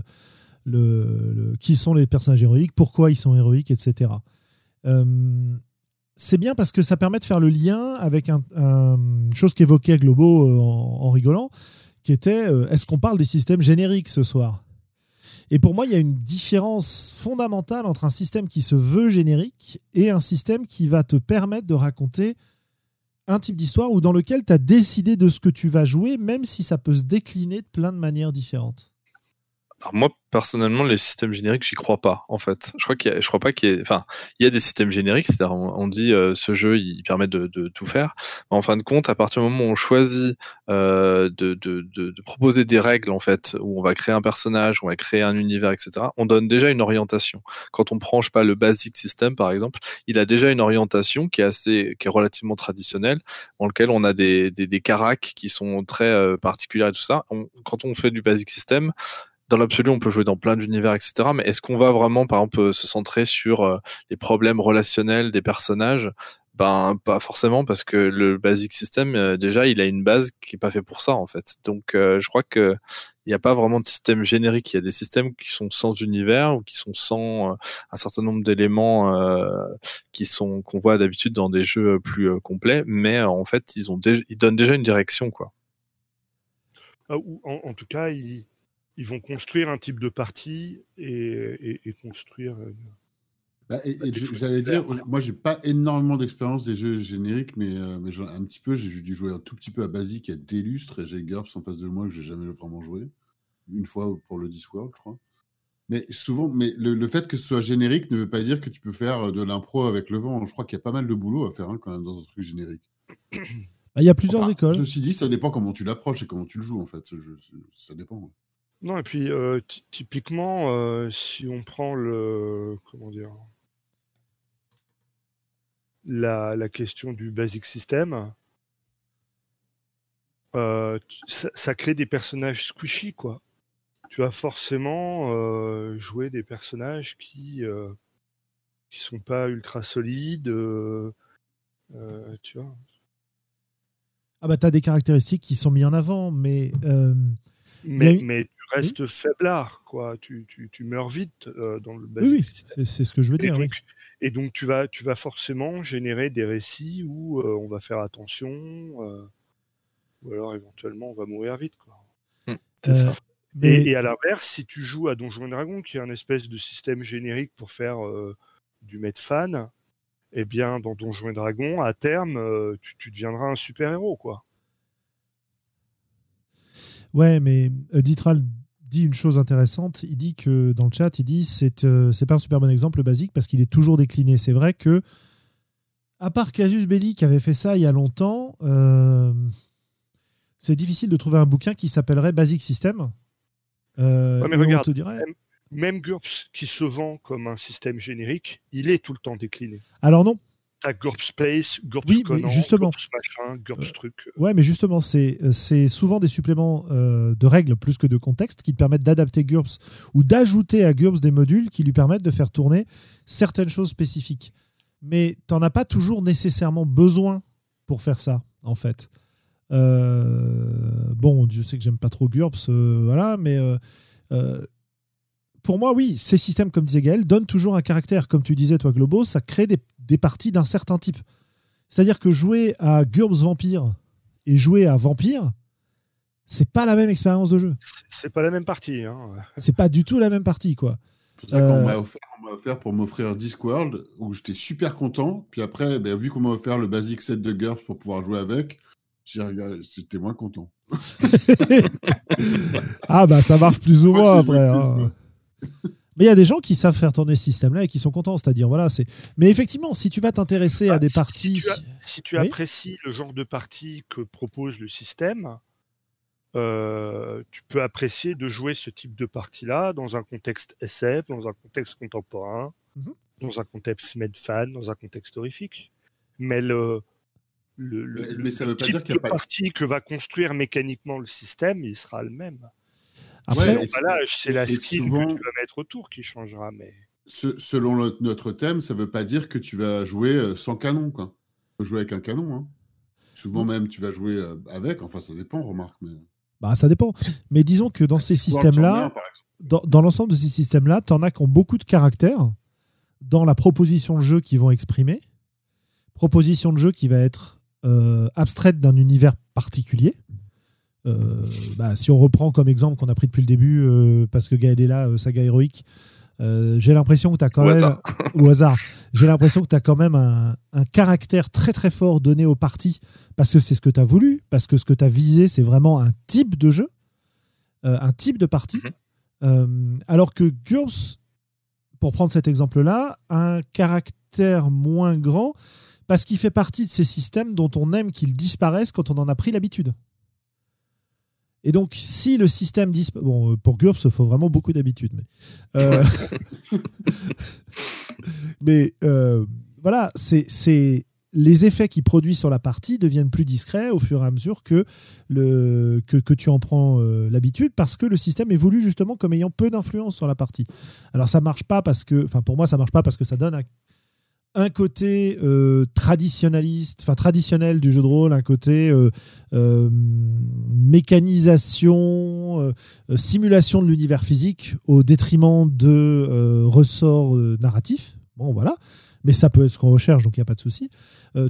le, le- qui sont les personnages héroïques, pourquoi ils sont héroïques, etc. Euh, c'est bien parce que ça permet de faire le lien avec un, un- une chose qu'évoquait Globo euh, en, en rigolant, qui était euh, est-ce qu'on parle des systèmes génériques ce soir? Et pour moi, il y a une différence fondamentale entre un système qui se veut générique et un système qui va te permettre de raconter un type d'histoire ou dans lequel tu as décidé de ce que tu vas jouer, même si ça peut se décliner de plein de manières différentes. Moi, personnellement, les systèmes génériques, j'y crois pas, en fait. Je crois qu'il y a, je crois pas qu'il y ait, enfin, il y a des systèmes génériques, c'est-à-dire on, dit euh, ce jeu, il permet de, tout faire. En fin de compte, à partir du moment où on choisit euh, de, proposer des règles, en fait, où on va créer un personnage, où on va créer un univers, etc., on donne déjà une orientation. Quand on prend, je sais pas, le basic system, par exemple, il a déjà une orientation qui est assez, qui est relativement traditionnelle, dans lequel on a des, des, des caracs qui sont très euh, particuliers et tout ça. quand on fait du basic system, dans l'absolu, on peut jouer dans plein d'univers, etc. Mais est-ce qu'on va vraiment, par exemple, se centrer sur euh, les problèmes relationnels des personnages? Ben, pas forcément, parce que le basic system, euh, déjà, il a une base qui est pas fait pour ça, en fait. Donc, euh, je crois que il n'y a pas vraiment de système générique. Il y a des systèmes qui sont sans univers ou qui sont sans un certain nombre d'éléments qui sont qu'on voit d'habitude dans des jeux plus complets, mais en fait, ils ont ils donnent déjà une direction, quoi. Ah, en, en, tout cas, ils ils vont construire un type de partie et, construire. Euh, bah, j'allais dire, moi j'ai pas énormément d'expérience des jeux génériques, mais, euh, mais un petit peu, j'ai dû jouer un tout petit peu à Basic à Delustre, et j'ai GURPS en face de moi que j'ai jamais vraiment joué. Une fois pour le Discworld, je crois. Mais souvent, mais le, fait que ce soit générique ne veut pas dire que tu peux faire de l'impro avec le vent. Je crois qu'il y a pas mal de boulot à faire hein, quand même dans un truc générique. Bah, il y a plusieurs écoles. Ceci dit, ça dépend comment tu l'approches et comment tu le joues en fait. ça dépend. Non, et puis euh, typiquement, euh, si on prend le comment dire la, la question du basic system, euh, ça, crée des personnages squishy, quoi. Tu vas forcément jouer des personnages qui qui sont pas ultra solides, tu vois. Ah bah t'as des caractéristiques qui sont mises en avant, mais mais, mais, tu restes faiblard, quoi. Tu, tu, tu meurs vite euh, dans le basic Oui, c'est ce que je veux dire. Et donc, et donc, tu, vas, tu vas forcément générer des récits où euh, on va faire attention, euh, ou alors éventuellement on va mourir vite, quoi. Hum, c'est ça. Mais... Et, à l'inverse, si tu joues à Donjons et Dragons, qui est un espèce de système générique pour faire du fan, eh bien, dans Donjons et Dragons, à terme, tu, tu deviendras un super-héros, quoi. Ouais, mais euh, Ditral dit une chose intéressante. Il dit que dans le chat, il dit c'est euh, c'est pas un super bon exemple basique parce qu'il est toujours décliné. C'est vrai que à part Casus Belli qui avait fait ça il y a longtemps, euh, c'est difficile de trouver un bouquin qui s'appellerait Basic System. mais regarde, même, même GURPS qui se vend comme un système générique, il est tout le temps décliné. Alors non, T'as GURP Space, GURPS oui, mais justement. machin, GURPS truc. Euh. Ouais, mais justement, c'est souvent des suppléments euh, de règles plus que de contexte qui te permettent d'adapter GURPS ou d'ajouter à GURPS des modules qui lui permettent de faire tourner certaines choses spécifiques. Mais tu n'en as pas toujours nécessairement besoin pour faire ça, en fait. Euh, bon, je sais que j'aime pas trop GURPS, voilà, mais pour moi, oui, ces systèmes, comme disait Gaël, donnent toujours un caractère. Comme tu disais, toi, Globo, ça crée des, des parties d'un certain type. C'est-à-dire que jouer à GURPS Vampire et jouer à Vampire, c'est pas la même expérience de jeu. C'est pas la même partie. Hein. c'est pas du tout la même partie, quoi. C'est ça qu'on euh, m'a offert, pour m'offrir Discworld, où j'étais super content. Puis après, ben, vu qu'on m'a offert le basic set de GURPS pour pouvoir jouer avec, j'étais moins content. ah bah ça marche plus ou moins après. Hein. Mais il y a des gens qui savent faire tourner ce système-là et qui sont contents. C'est-à-dire, voilà, c'est. Mais effectivement, si tu vas t'intéresser à bah, des parties. Si tu, apprécies le genre de partie que propose le système, euh, tu peux apprécier de jouer ce type de partie-là dans un contexte SF, dans un contexte contemporain, mhm. dans un contexte medfan, dans un contexte horrifique. Mais le. Le, ça veut pas type dire qu'il de partie que va construire mécaniquement le système, il sera le même. Après, c'est la skill que tu vas mettre autour qui changera. Mais... selon notre thème, ça ne veut pas dire que tu vas jouer euh, sans canon. Quoi. Tu peux jouer avec un canon. Hein. Souvent même, tu vas jouer euh, avec. Enfin, ça dépend, remarque. Mais... Bah, ça dépend. Mais disons que dans ces systèmes-là, dans, dans l'ensemble de ces systèmes-là, tu en as qui ont beaucoup de caractère dans la proposition de jeu qu'ils vont exprimer. Proposition de jeu qui va être euh, abstraite d'un univers particulier. Euh, bah, si on reprend comme exemple qu'on a pris depuis le début, euh, parce que Gaël est là, euh, saga héroïque, j'ai l'impression que tu as quand même. au hasard. J'ai l'impression que tu as quand même un, caractère très très fort donné au parti, parce que c'est ce que tu as voulu, parce que ce que tu as visé, c'est vraiment un type de jeu, un type de partie. Euh, alors que GURPS, pour prendre cet exemple-là, a un caractère moins grand parce qu'il fait partie de ces systèmes dont on aime qu'ils disparaissent quand on en a pris l'habitude. Et donc, si le système disparaît. Bon, euh, pour GURPS, il faut vraiment beaucoup d'habitude. Mais, euh, mais euh, voilà, c'est les effets qu'il produit sur la partie deviennent plus discrets au fur et à mesure que, que, tu en prends l'habitude parce que le système évolue justement comme ayant peu d'influence sur la partie. Alors ça marche pas parce que, enfin pour moi ça marche pas parce que ça donne un, un côté euh, traditionnaliste, enfin traditionnel du jeu de rôle, un côté euh, euh, mécanisation, simulation de l'univers physique au détriment de ressorts narratifs. Bon voilà, mais ça peut être ce qu'on recherche, donc il n'y a pas de souci.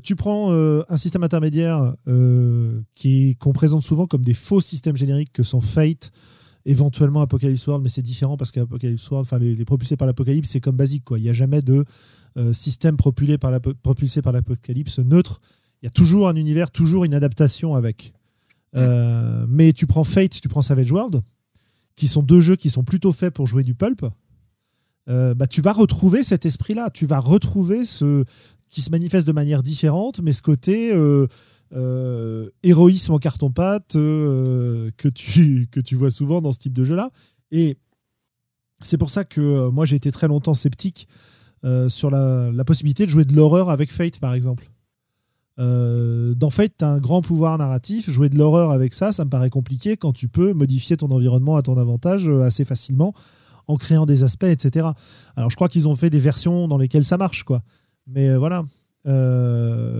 Tu prends un système intermédiaire qui qu'on présente souvent comme des faux systèmes génériques que sont Fate, éventuellement Apocalypse World, mais c'est différent parce qu'Apocalypse World, enfin les, les propulsés par l'Apocalypse, c'est comme basique. Il n'y a jamais de système propulé par l'apo- propulsé par l'Apocalypse neutre. Il y a toujours un univers, toujours une adaptation avec. Euh, mais tu prends Fate, tu prends Savage World, qui sont deux jeux qui sont plutôt faits pour jouer du pulp. euh, bah, tu vas retrouver cet esprit-là. Tu vas retrouver ce qui se manifeste de manière différente, mais ce côté euh, euh, héroïsme en carton-pâte euh, que, tu, que tu vois souvent dans ce type de jeu-là. Et c'est pour ça que euh, moi j'ai été très longtemps sceptique euh, sur la, possibilité de jouer de l'horreur avec Fate, par exemple. Euh, dans Fate, tu as un grand pouvoir narratif. Jouer de l'horreur avec ça, ça me paraît compliqué quand tu peux modifier ton environnement à ton avantage euh, assez facilement en créant des aspects, etc. Alors je crois qu'ils ont fait des versions dans lesquelles ça marche, quoi. Mais voilà.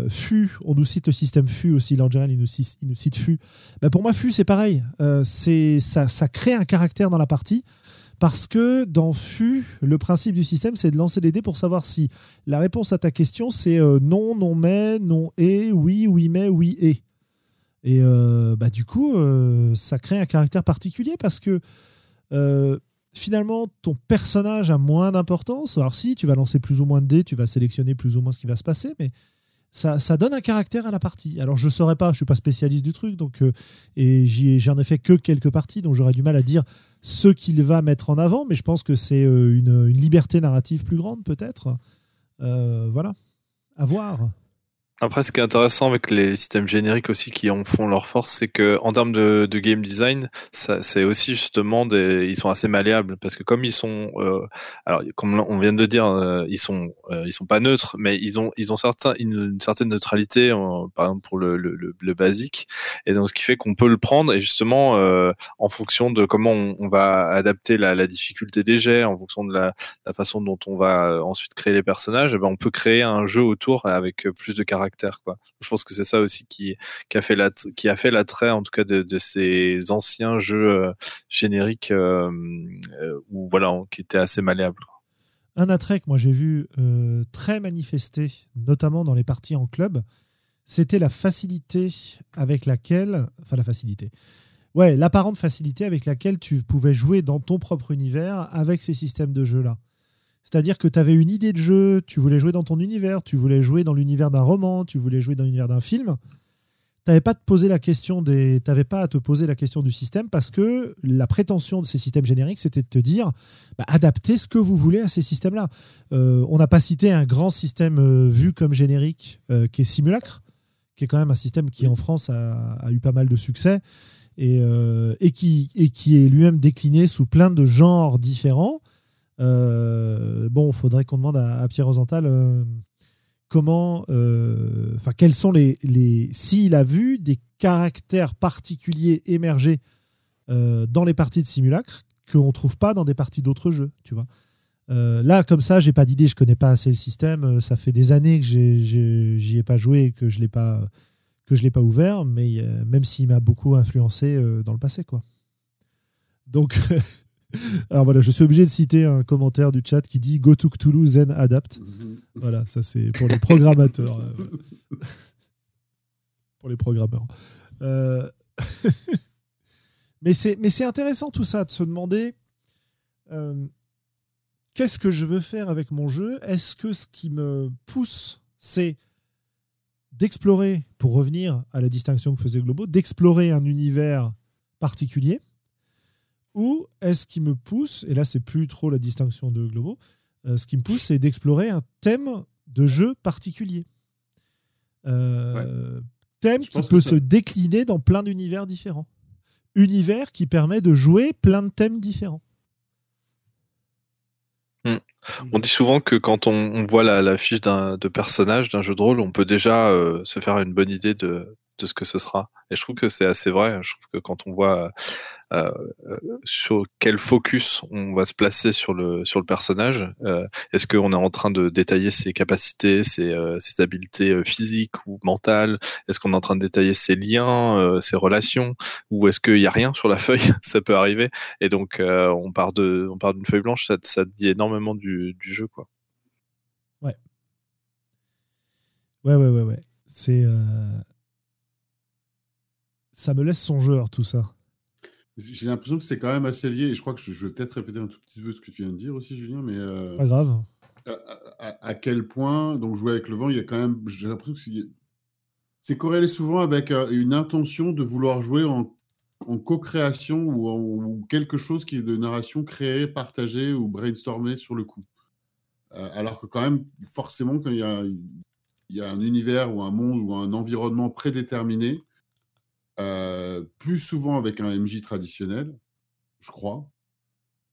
FU, on nous cite le système FU aussi, Langeral, il il nous cite FU. Bah, pour moi, FU, c'est pareil. Euh, ça, ça crée un caractère dans la partie. Parce que dans FU, le principe du système, c'est de lancer les dés pour savoir si la réponse à ta question, c'est euh, non, non mais, non et, oui, oui mais, oui et. Et euh, bah, du coup, euh, ça crée un caractère particulier parce que finalement, ton personnage a moins d'importance. Alors si, tu vas lancer plus ou moins de dés, tu vas sélectionner plus ou moins ce qui va se passer, mais ça, donne un caractère à la partie. Alors je ne saurais pas, je suis pas spécialiste du truc, donc euh, et j'en ai fait que quelques parties, donc j'aurais du mal à dire ce qu'il va mettre en avant, mais je pense que c'est euh, une, une liberté narrative plus grande peut-être. Euh, voilà, à voir. Après, ce qui est intéressant avec les systèmes génériques aussi qui en font leur force, c'est que en termes de, game design, c'est aussi justement ils sont assez malléables. Parce que comme ils sont, euh, alors comme on vient de dire, euh, ils sont, euh, ils sont pas neutres, mais ils ont, ils ont certains, une, certaine neutralité, par exemple pour le, le, basique, et donc ce qui fait qu'on peut le prendre et justement en fonction de comment on, va adapter la, difficulté des jets, en fonction de la, façon dont on va ensuite créer les personnages, eh ben, on peut créer un jeu autour avec plus de Je pense que c'est ça aussi qui, a fait l'attrait en tout cas de, ces anciens jeux euh, génériques euh, euh, voilà, qui étaient assez malléables. Un attrait que moi j'ai vu très manifesté, notamment dans les parties en club, c'était la facilité avec laquelle, enfin la facilité, ouais, l'apparente facilité avec laquelle tu pouvais jouer dans ton propre univers avec ces systèmes de jeu-là. C'est-à-dire que tu avais une idée de jeu, tu voulais jouer dans ton univers, tu voulais jouer dans l'univers d'un roman, tu voulais jouer dans l'univers d'un film. Tu n'avais pas, à te poser la question des... t'avais pas à te poser la question du système parce que la prétention de ces systèmes génériques, c'était de te dire bah, adaptez ce que vous voulez à ces systèmes-là. Euh, on n'a pas cité un grand système euh, vu comme générique euh, qui est Simulacre, qui est quand même un système qui en France a, a eu pas mal de succès et, et, qui, et qui est lui-même décliné sous plein de genres différents. Euh, bon, il faudrait qu'on demande à, Pierre Rosenthal euh, comment, euh, enfin, quels sont les, les s'il a vu des caractères particuliers émerger euh, dans les parties de simulacre qu'on trouve pas dans des parties d'autres jeux, tu vois. Là, comme ça, j'ai pas d'idée, je connais pas assez le système. Ça fait des années que j'y ai pas joué que je l'ai pas que je l'ai pas ouvert, mais même s'il m'a beaucoup influencé dans le passé, quoi. Donc, alors voilà, je suis obligé de citer un commentaire du chat qui dit Go to Cthulhu, then adapt. Voilà, ça c'est pour les programmateurs. euh, pour les programmeurs. Euh, mais c'est mais c'est intéressant tout ça de se demander euh, qu'est-ce que je veux faire avec mon jeu? Est-ce que ce qui me pousse, c'est d'explorer, pour revenir à la distinction que faisait Globo, d'explorer un univers particulier? Ou est-ce qui me pousse, et là c'est plus trop la distinction de Globo, euh, ce qui me pousse c'est d'explorer un thème de jeu particulier. Euh, Thème Je qui peut se décliner dans plein d'univers différents. Univers qui permet de jouer plein de thèmes différents. On dit souvent que quand on, on voit la, la fiche d'un de personnage d'un jeu de rôle, on peut déjà euh, se faire une bonne idée de, de ce que ce sera. Et je trouve que c'est assez vrai. Je trouve que quand on voit euh, euh, sur quel focus on va se placer sur le sur le personnage, euh, est-ce qu'on est en train de détailler ses capacités, ses, euh, ses habiletés euh, physiques ou mentales? Est-ce qu'on est en train de détailler ses liens, ses relations? Ou est-ce qu'il n'y a rien sur la feuille? Ça peut arriver. Et donc on part de on part d'une feuille blanche. Ça, ça dit énormément du, du jeu, quoi. Ouais, ouais, ouais, ouais. C'est. Ça me laisse songeur, tout ça. J'ai l'impression que c'est quand même assez lié, et je crois que je, je vais peut-être répéter un tout petit peu ce que tu viens de dire aussi, Julien, mais euh, Pas grave. à, à- à quel point, donc jouer avec le vent, il y a quand même, j'ai l'impression que c'est- c'est corrélé souvent avec euh, une intention de vouloir jouer en, en co-création ou, en- ou quelque chose qui est de narration créée, partagée ou brainstormée sur le coup. Euh, alors que quand même, forcément, quand il y a, il y a un univers ou un monde ou un environnement prédéterminé, plus souvent avec un MJ traditionnel, je crois,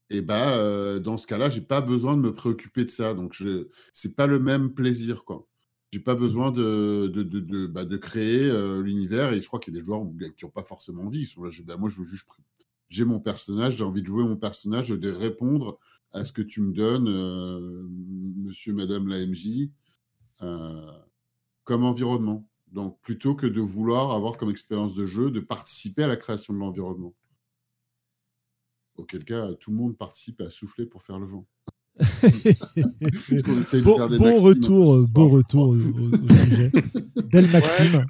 et bah, euh, dans ce cas-là, j'ai pas besoin de me préoccuper de ça. Donc, je... c'est pas le même plaisir, quoi. J'ai pas besoin de, de, de, de, bah, de créer euh, l'univers. Et je crois qu'il y a des joueurs où- qui n'ont pas forcément envie. Ils sont là, je- bah, moi, je veux juste. J'ai mon personnage, j'ai envie de jouer mon personnage, de répondre à ce que tu me donnes, euh, monsieur, madame la MJ, euh, comme environnement. Donc, plutôt que de vouloir avoir comme expérience de jeu, de participer à la création de l'environnement. Auquel cas, tout le monde participe à souffler pour faire le vent. De Bon, bon retour, au, sujet. Belle Maxime.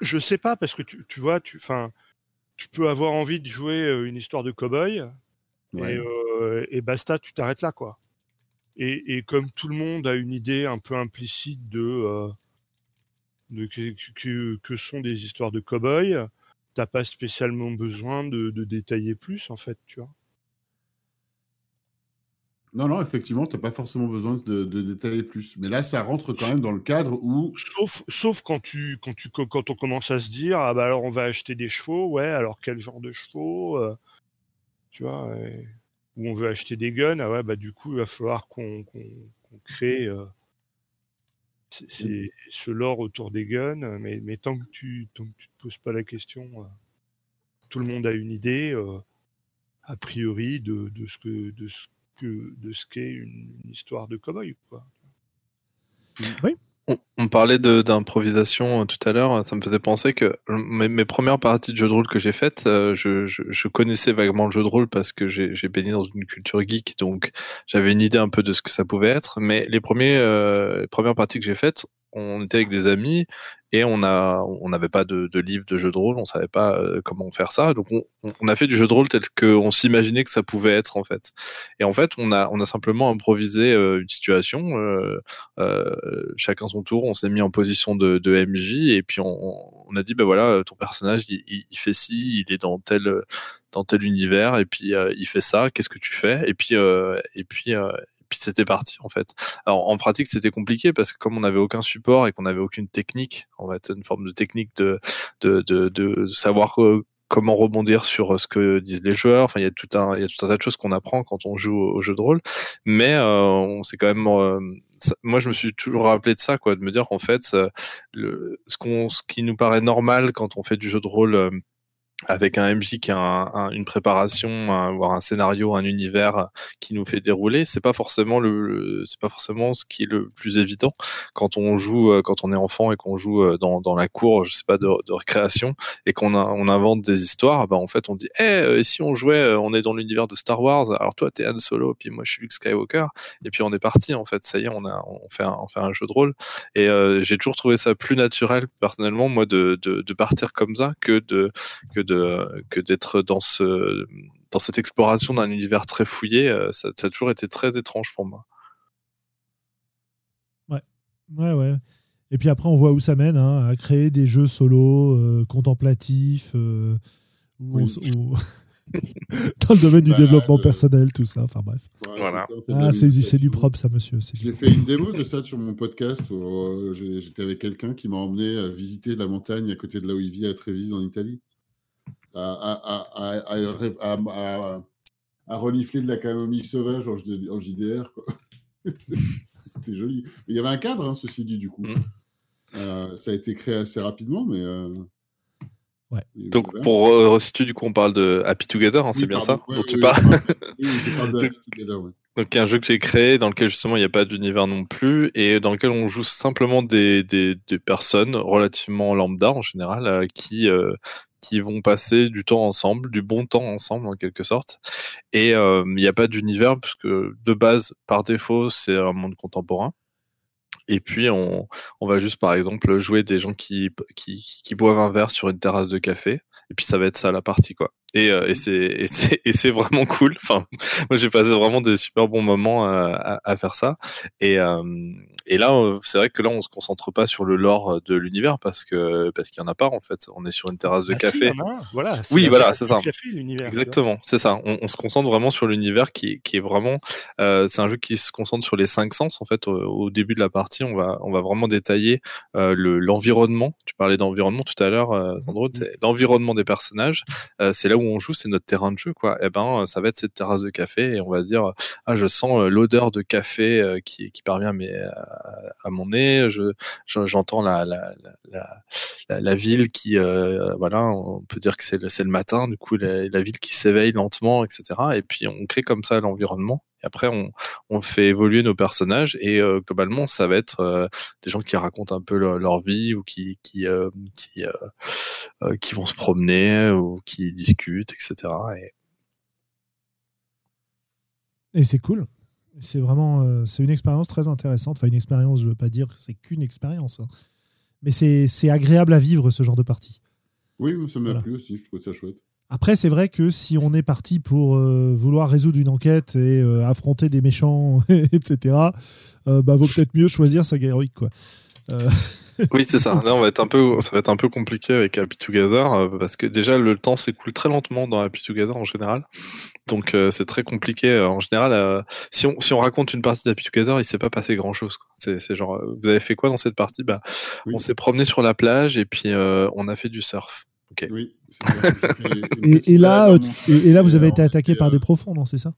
Je sais pas, parce que tu, tu vois, tu, enfin, tu peux avoir envie de jouer euh, une histoire de cow-boy, Ouais. et, euh, et basta, tu t'arrêtes là, quoi. Et, et comme tout le monde a une idée un peu implicite de, euh, de que, sont des histoires de cow-boy, t'as pas spécialement besoin de, de détailler plus, en fait, tu vois. Non, non, effectivement, tu n'as pas forcément besoin de, de détailler plus. Mais là, ça rentre quand même dans le cadre où. Sauf, sauf quand tu, quand tu, quand on commence à se dire, ah bah alors on va acheter des chevaux, ouais, alors quel genre de chevaux, euh, tu vois, ou on veut acheter des guns, ah ouais, bah du coup il va falloir qu'on, qu'on crée, euh, c'est, c'est ce lore autour des guns, mais, mais tant que tu, tant que tu te poses pas la question, euh, tout le monde a une idée, euh, a priori de, de ce que, de ce que, de ce qu'est une, une histoire de cow-boy, quoi. On, parlait d'improvisation euh, tout à l'heure, ça me faisait penser que euh, mes, premières parties de jeu de rôle que j'ai faites, euh, je, connaissais vaguement le jeu de rôle parce que j'ai baigné dans une culture geek, donc j'avais une idée un peu de ce que ça pouvait être. Mais les, les premières parties que j'ai faites, on était avec des amis on n'avait pas de, livre de jeu de rôle, on savait pas euh, comment faire ça, donc on, a fait du jeu de rôle tel qu'on s'imaginait que ça pouvait être en fait. Et en fait, on a, simplement improvisé euh, une situation. euh, chacun son tour, on s'est mis en position de, MJ et puis on, a dit ben voilà ton personnage il, fait ci, il est dans tel dans tel univers et puis il fait ça, qu'est-ce que tu fais? Et puis et puis puis c'était parti en fait. Alors en pratique c'était compliqué parce que comme on n'avait aucun support et qu'on n'avait aucune technique, en fait une forme de technique de de de, de savoir euh, comment rebondir sur ce que disent les joueurs. Enfin, il y a tout un, il y a tout un tas de choses qu'on apprend quand on joue au, jeu de rôle. Mais euh, on s'est quand même, euh, moi, je me suis toujours rappelé de ça, quoi, de me dire en fait, euh, ce qu'on, ce qui nous paraît normal quand on fait du jeu de rôle. Avec un MJ qui a un- un- une préparation, voire un scénario, un univers qui nous fait dérouler, c'est pas forcément le, c'est pas forcément ce qui est le plus évident. Quand on joue, euh, quand on est enfant et qu'on joue euh, dans, dans la cour, je sais pas de, de récréation et qu'on invente des histoires, bah en fait on dit, eh, euh, et si on jouait, on est dans l'univers de Star Wars, alors toi t'es Han Solo, puis moi je suis Luke Skywalker, et puis on est parti en fait, ça y est, on a, on fait un, on fait un jeu de rôle, et j'ai toujours trouvé ça plus naturel personnellement moi de, de, de partir comme ça que de que de que d'être dans ce dans cette exploration d'un univers très fouillé, euh, ça, ça a toujours été très étrange pour moi. Ouais, ouais. Et puis après, on voit où ça mène, hein, à créer des jeux solo, euh, contemplatifs, euh, où Oui. on s- où- dans le domaine du Bah, développement euh, personnel, tout ça. Enfin bref. Ouais, Voilà. Ah, c'est du, c'est du propre, ça, monsieur. c'est du J'ai fait une démo de ça sur mon podcast. euh, J'étais avec quelqu'un qui m'a emmené à visiter la montagne à côté de là où il vit, à Trévise, en Italie. À, à, à, à, à, à- à- à renifler de la camomille sauvage en, JD en JDR. C'était joli. Mais il y avait un cadre, hein, ceci dit, du coup. Mm. Euh, ça a été créé assez rapidement, mais. euh, Ouais. Donc pour euh, resituer, du coup, on parle de Happy Together, hein, c'est Oui, bien pardon. ça Ouais, dont oui, tu parles Oui, oui, je parle de Happy Together, ouais. Donc, un jeu que j'ai créé dans lequel justement il n'y a pas d'univers non plus et dans lequel on joue simplement des, des, des personnes relativement lambda en général euh, qui, euh, qui vont passer du temps ensemble, du bon temps ensemble en quelque sorte. Et euh, il n'y a pas d'univers puisque de base, par défaut, c'est un monde contemporain. Et puis on, va juste par exemple jouer des gens qui boivent un verre sur une terrasse de café. Et puis ça va être ça la partie quoi. Et, euh, et c'est et c'est vraiment cool. Enfin, moi j'ai passé vraiment des super bons moments à, à faire ça. Et euh, et là euh, c'est vrai que là on se concentre pas sur le lore de l'univers parce que parce qu'il y en a pas en fait. On est sur une terrasse de Ah, café. a voilà, Oui, voilà, c'est ça. Café. Exactement, c'est ça. On, on se concentre vraiment sur l'univers qui, qui est vraiment. euh, c'est un jeu qui se concentre sur les cinq sens. En fait, au, au début de la partie, on va on va vraiment détailler euh, le l'environnement. Tu parlais d'environnement tout à l'heure, Sandro. C'est l'environnement des personnages. Euh, c'est là où on joue, c'est notre terrain de jeu, quoi. Et ben, euh, ça va être cette terrasse de café et on va dire ah je sens euh, l'odeur de café euh, qui qui parvient à, à mon nez. Je je- j'entends la la, la la ville qui euh, voilà on peut dire que c'est le, le matin du coup la ville qui s'éveille lentement etc et puis on crée comme ça l'environnement et après on, on fait évoluer nos personnages et euh, globalement ça va être euh, des gens qui racontent un peu leur, leur vie ou qui qui euh, qui, euh, euh, qui vont se promener ou qui discutent etc et Et c'est cool. C'est vraiment euh, c'est une expérience très intéressante. Enfin, une expérience, je veux pas dire que c'est qu'une expérience. hein. Mais c'est c'est agréable à vivre ce genre de partie. Oui, ça m'a Voilà. plu aussi, je trouve ça chouette. Après, c'est vrai que si on est parti pour euh, vouloir résoudre une enquête et euh, affronter des méchants, etc., euh, bah, vaut peut-être mieux choisir Saga Heroic, quoi. Euh, Oui, c'est ça. Là, on va être un peu, ça va être un peu compliqué avec Happy Together euh, parce que déjà le temps s'écoule très lentement dans Happy Together en général. Donc euh, c'est très compliqué. En général, euh, si on si on raconte une partie d'Happy Together, il s'est pas passé grand chose. C'est genre, vous avez fait quoi dans cette partie? Bah, Oui. on s'est promené sur la plage et puis euh, on a fait du surf. Oui, et, là, euh, et, et là, vous avez été alors, attaqué par euh, des profonds, non C'est ça?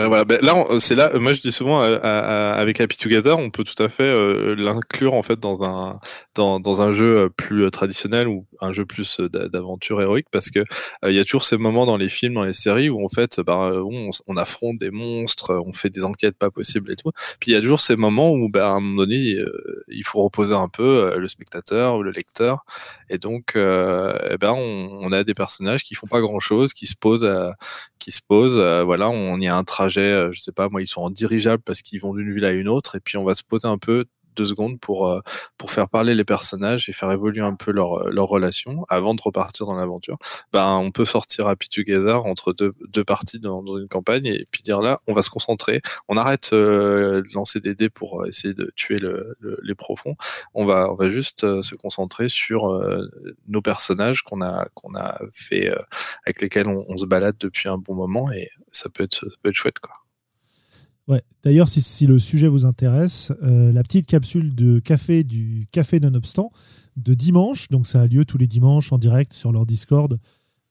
Euh, voilà, ben là, on- c'est là. Moi, je dis souvent euh, à- à- avec Happy Together, on peut tout à fait euh, l'inclure en fait dans un dans, dans un jeu euh, plus euh, traditionnel ou un jeu plus euh, d'a- d'aventure héroïque, parce que euh, il y a toujours ces moments dans les films, dans les séries où en fait, bah, euh, on, on affronte des monstres, euh, on fait des enquêtes pas possibles et tout. Puis il y a toujours ces moments où, ben, à un moment donné, euh, il faut reposer un peu euh, le spectateur ou le lecteur, et donc, euh, eh ben, on, a des personnages qui font pas grand chose, qui se posent qui se posent. euh, voilà, on y a un trajet, euh, je sais pas, moi, ils sont en dirigeable parce qu'ils vont d'une ville à une autre, et puis on va se poser un peu deux secondes pour euh, pour faire parler les personnages et faire évoluer un peu leur euh, leur relation avant de repartir dans l'aventure. Ben, on peut sortir Happy Together entre deux deux parties dans, une campagne et puis dire là, on va se concentrer, on arrête euh, de lancer des dés pour essayer de tuer le, le- les profonds. On va on va juste se concentrer sur nos personnages qu'on a qu'on a fait avec lesquels on, on se balade depuis un bon moment et ça peut être, ça peut être chouette quoi. Ouais. D'ailleurs, si, si le sujet vous intéresse, euh, la petite capsule de café du Café Nonobstant de dimanche, donc ça a lieu tous les dimanches en direct sur leur Discord.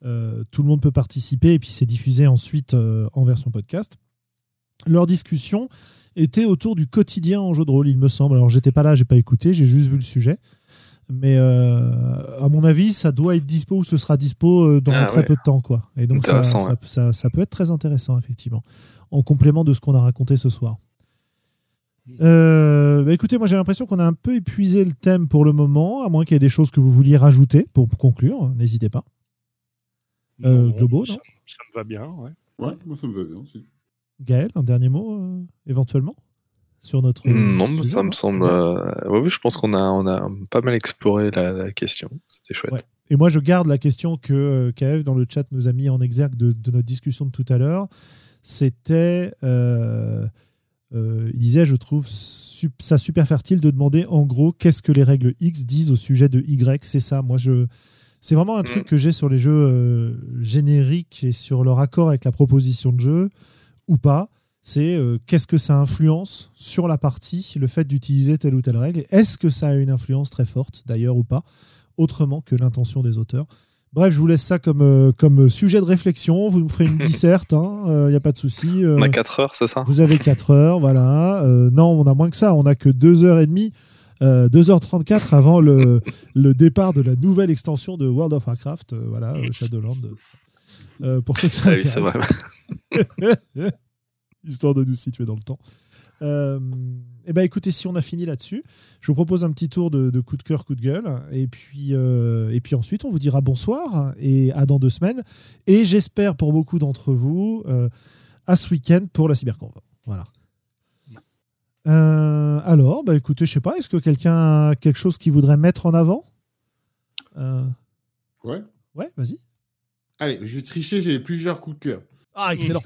Euh, tout le monde peut participer et puis c'est diffusé ensuite euh, en version podcast. Leur discussion était autour du quotidien en jeu de rôle, il me semble. Alors j'étais pas là, j'ai pas écouté, j'ai juste vu le sujet. Mais à mon avis, ça doit être dispo ou ce sera dispo dans Ah très ouais. peu de temps. Quoi. Et donc ouais. ça- ça peut être très intéressant, effectivement, en complément de ce qu'on a raconté ce soir. Euh, bah écoutez, moi j'ai l'impression qu'on a un peu épuisé le thème pour le moment, à moins qu'il y ait des choses que vous vouliez rajouter pour conclure, n'hésitez pas. Euh, Non, Globo, ça, non ça me va bien, ouais. Ouais, moi ça me va bien aussi. Gaël, un dernier mot euh, éventuellement sur notre. non, mais sujet, ça me non semble. Euh, ouais, oui, je pense qu'on a, on a pas mal exploré la, la question. C'était chouette. Ouais. Et moi, je garde la question que euh, KF dans le chat nous a mis en exergue de, de notre discussion de tout à l'heure. C'était, euh, euh, il disait, je trouve ça super fertile de demander en gros qu'est-ce que les règles X disent au sujet de Y. C'est ça. Moi, je, C'est vraiment un truc que j'ai sur les jeux euh, génériques et sur leur accord avec la proposition de jeu ou pas. C'est qu'est-ce que ça influence sur la partie, le fait d'utiliser telle ou telle règle. Est-ce que ça a une influence très forte d'ailleurs ou pas, autrement que l'intention des auteurs. Bref, je vous laisse ça comme, euh, comme sujet de réflexion. Vous me ferez une disserte, il hein, n'y a pas de souci. on a 4 heures, c'est ça? Vous avez 4 heures, voilà. non, on a moins que ça, on a que 2 heures et demie. 2h34 avant le, le, départ de la nouvelle extension de World of Warcraft, euh, voilà, euh, Shadowland. Euh, pour ceux qui ça ah Histoire de nous situer dans le temps. Eh ben écoutez, si on a fini là-dessus, je vous propose un petit tour de, coup de cœur, coup de gueule, et puis, et puis ensuite on vous dira bonsoir et à dans deux semaines. Et j'espère pour beaucoup d'entre vous à ce week-end pour la Cyberconv. Voilà. Euh, alors, bah écoutez, je sais pas, est-ce que quelqu'un a quelque chose qu'il voudrait mettre en avant? Euh, Ouais. Ouais, vas-y. Allez, je vais tricher, j'ai plusieurs coups de cœur. Ah, excellent.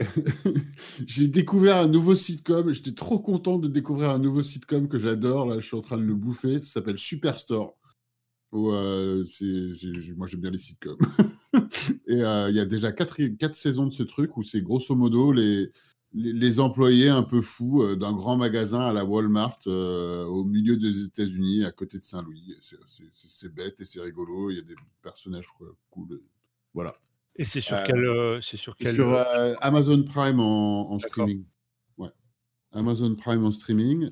Euh, j'ai découvert un nouveau sitcom. J'étais trop content de découvrir un nouveau sitcom que j'adore. Là, je suis en train de le bouffer. Ça s'appelle Superstore. moi, j'aime bien les sitcoms. Et il y a déjà quatre, quatre saisons de ce truc où c'est grosso modo les, les, employés un peu fous euh, d'un grand magasin à la Walmart euh, au milieu des États-Unis, à côté de Saint-Louis. C'est bête et c'est rigolo. Il y a des personnages cool. Voilà. Et c'est sur, quel, c'est sur quel. Sur euh, Amazon Prime en, streaming. Ouais. Amazon Prime en streaming.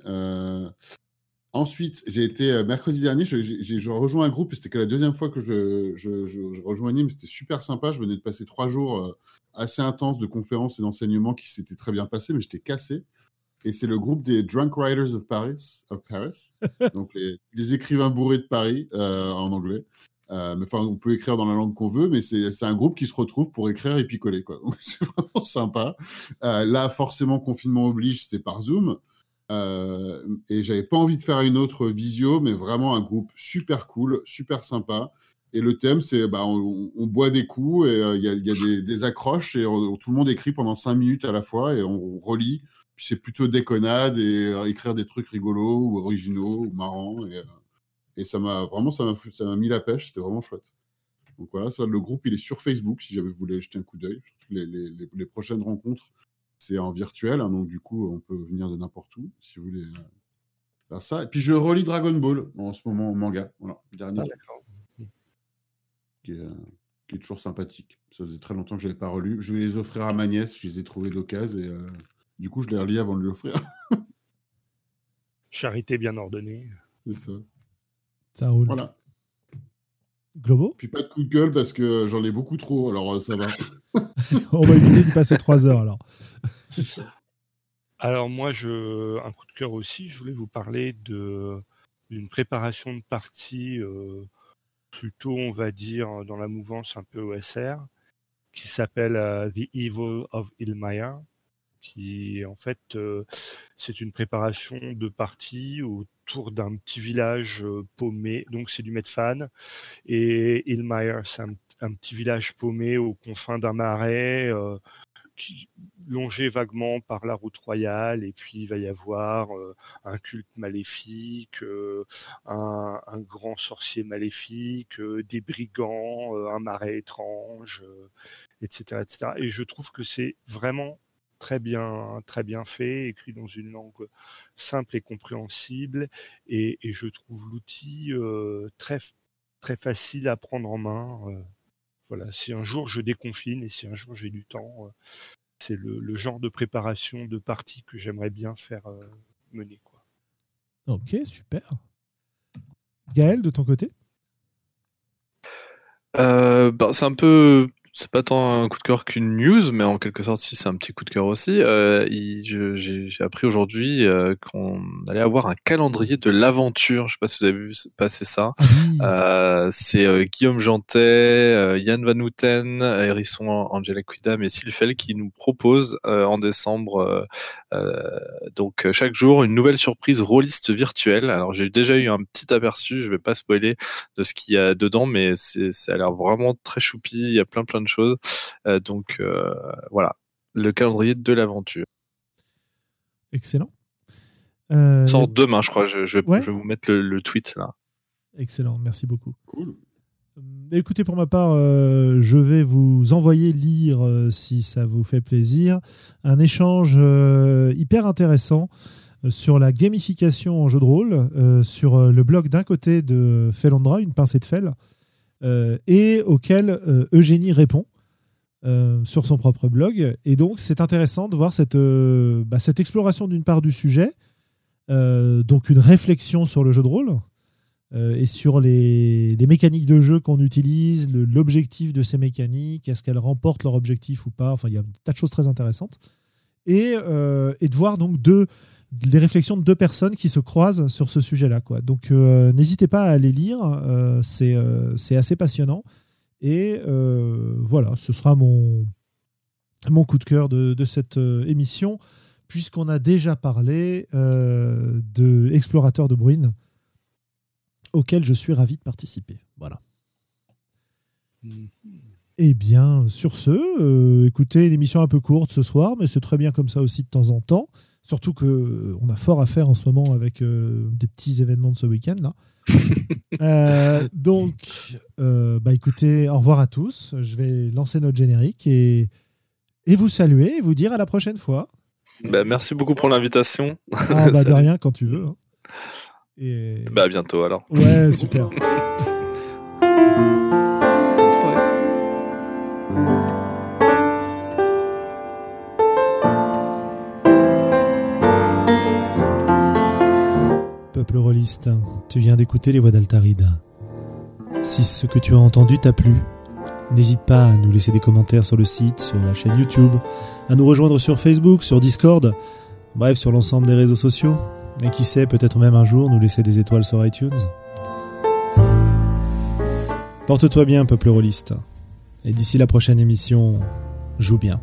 Ensuite, j'ai été mercredi dernier, j'ai rejoint un groupe, c'était que la deuxième fois que je, je, je rejoignais, mais c'était super sympa. Je venais de passer trois jours assez intense de conférences et d'enseignements qui s'était très bien passé, mais j'étais cassé. Et c'est le groupe des Drunk Writers of Paris, of Paris donc les, écrivains bourrés de Paris euh, en anglais. Euh, enfin, on peut écrire dans la langue qu'on veut, mais c'est un groupe qui se retrouve pour écrire et picoler. C'est vraiment sympa. Euh, là, forcément, confinement oblige, c'était par Zoom. et j'avais pas envie de faire une autre visio, mais vraiment un groupe super cool, super sympa. Et le thème, c'est bah, on, boit des coups et euh, il y a, des, accroches et tout le monde écrit pendant cinq minutes à la fois et on, relit. C'est plutôt déconnade et euh, écrire des trucs rigolos ou originaux ou marrants. Euh, ça m'a vraiment ça m'a mis la pêche. C'était vraiment chouette. Donc voilà, ça, le groupe, il est sur Facebook si jamais vous voulez jeter un coup d'œil. Les, les, prochaines rencontres, c'est en virtuel. Hein, donc du coup, on peut venir de n'importe où si vous voulez faire ça. Et puis je relis Dragon Ball en ce moment en manga. Voilà, dernier. Ah, qui est, toujours sympathique. Ça faisait très longtemps que je n'avais pas relu. Je vais les offrir à ma nièce, je les ai trouvés d'occasion et euh, du coup, je les relis avant de lui offrir. Charité bien ordonnée. C'est ça. Ça roule. Voilà. Globo? Puis pas de coup de gueule parce que j'en ai beaucoup trop, alors euh, ça va. On va éviter de passer trois heures alors. Alors moi, je, un coup de cœur aussi, je voulais vous parler de d'une préparation de partie euh, plutôt, on va dire, dans la mouvance un peu OSR, qui s'appelle euh, The Evil of Ilmaya, qui en fait, euh, c'est une préparation de partie autour d'un petit village euh, paumé, donc c'est du Medfan, et Ilmaya, c'est un, petit village paumé aux confins d'un marais, qui, longé vaguement par la route royale, et puis il va y avoir euh, un culte maléfique, euh, un, grand sorcier maléfique, euh, des brigands, un marais étrange, etc., etc. Et je trouve que c'est vraiment très bien, très bien fait, écrit dans une langue simple et compréhensible, et, et je trouve l'outil très très facile à prendre en main. voilà, si un jour je déconfine et si un jour j'ai du temps, c'est le, genre de préparation de partie que j'aimerais bien faire euh, mener. Quoi. Ok, super. Gaël, de ton côté? Euh, bah, C'est un peu c'est pas tant un coup de cœur qu'une news, mais en quelque sorte, si c'est un petit coup de cœur aussi. Euh, j'ai appris aujourd'hui euh, qu'on allait avoir un calendrier de l'aventure. Je sais pas si vous avez vu passer ça. Ah euh, c'est Guillaume Jantet, Yann Van Houten, Hérisson Angela Quidam et Sylphel qui nous proposent en décembre, donc chaque jour, une nouvelle surprise rôliste virtuelle. Alors j'ai déjà eu un petit aperçu, je vais pas spoiler de ce qu'il y a dedans, mais ça a l'air vraiment très choupi. Il y a plein plein de choses. Euh, donc euh, voilà, le calendrier de l'aventure. Excellent. Euh, sort demain, je crois. Je, vais, vous mettre le, tweet là. Excellent, merci beaucoup. Cool. Écoutez, pour ma part, euh, je vais vous envoyer lire, euh, si ça vous fait plaisir, un échange euh, hyper intéressant euh, sur la gamification en jeu de rôle, euh, sur euh, le blog d'un côté de Felandra, une pincée de fel, euh, et auquel euh, Eugénie répond euh, sur son propre blog. Et donc, c'est intéressant de voir cette, euh, bah, cette exploration d'une part du sujet, euh, donc une réflexion sur le jeu de rôle, euh, et sur les, les mécaniques de jeu qu'on utilise, l'objectif de ces mécaniques, est-ce qu'elles remportent leur objectif ou pas. Enfin, il y a un tas de choses très intéressantes. Et, euh, et de voir donc deux, les réflexions de deux personnes qui se croisent sur ce sujet-là. quoi. Donc, euh, n'hésitez pas à les lire, euh, c'est euh, c'est assez passionnant. Et voilà, ce sera mon, mon coup de cœur de, de cette émission, puisqu'on a déjà parlé de Explorateur de Bruine, auquel je suis ravi de participer. Voilà. Eh bien, sur ce, écoutez, une émission un peu courte ce soir, mais c'est très bien comme ça aussi de temps en temps. Surtout que euh, on a fort à faire en ce moment avec euh, des petits événements de ce week-end. là. Euh, donc, euh, bah écoutez, au revoir à tous. Je vais lancer notre générique et, et vous saluer et vous dire à la prochaine fois. Bah, merci beaucoup pour l'invitation. Ah, bah, de rien quand tu veux. hein. Et... Bah, à bientôt alors. Ouais, super. Peuple rôliste, tu viens d'écouter les voix d'Altarida. Si ce que tu as entendu t'a plu, n'hésite pas à nous laisser des commentaires sur le site, sur la chaîne YouTube, à nous rejoindre sur Facebook, sur Discord, bref, sur l'ensemble des réseaux sociaux. Et qui sait, peut-être même un jour nous laisser des étoiles sur iTunes. Porte-toi bien, peuple rôliste. Et d'ici la prochaine émission, joue bien.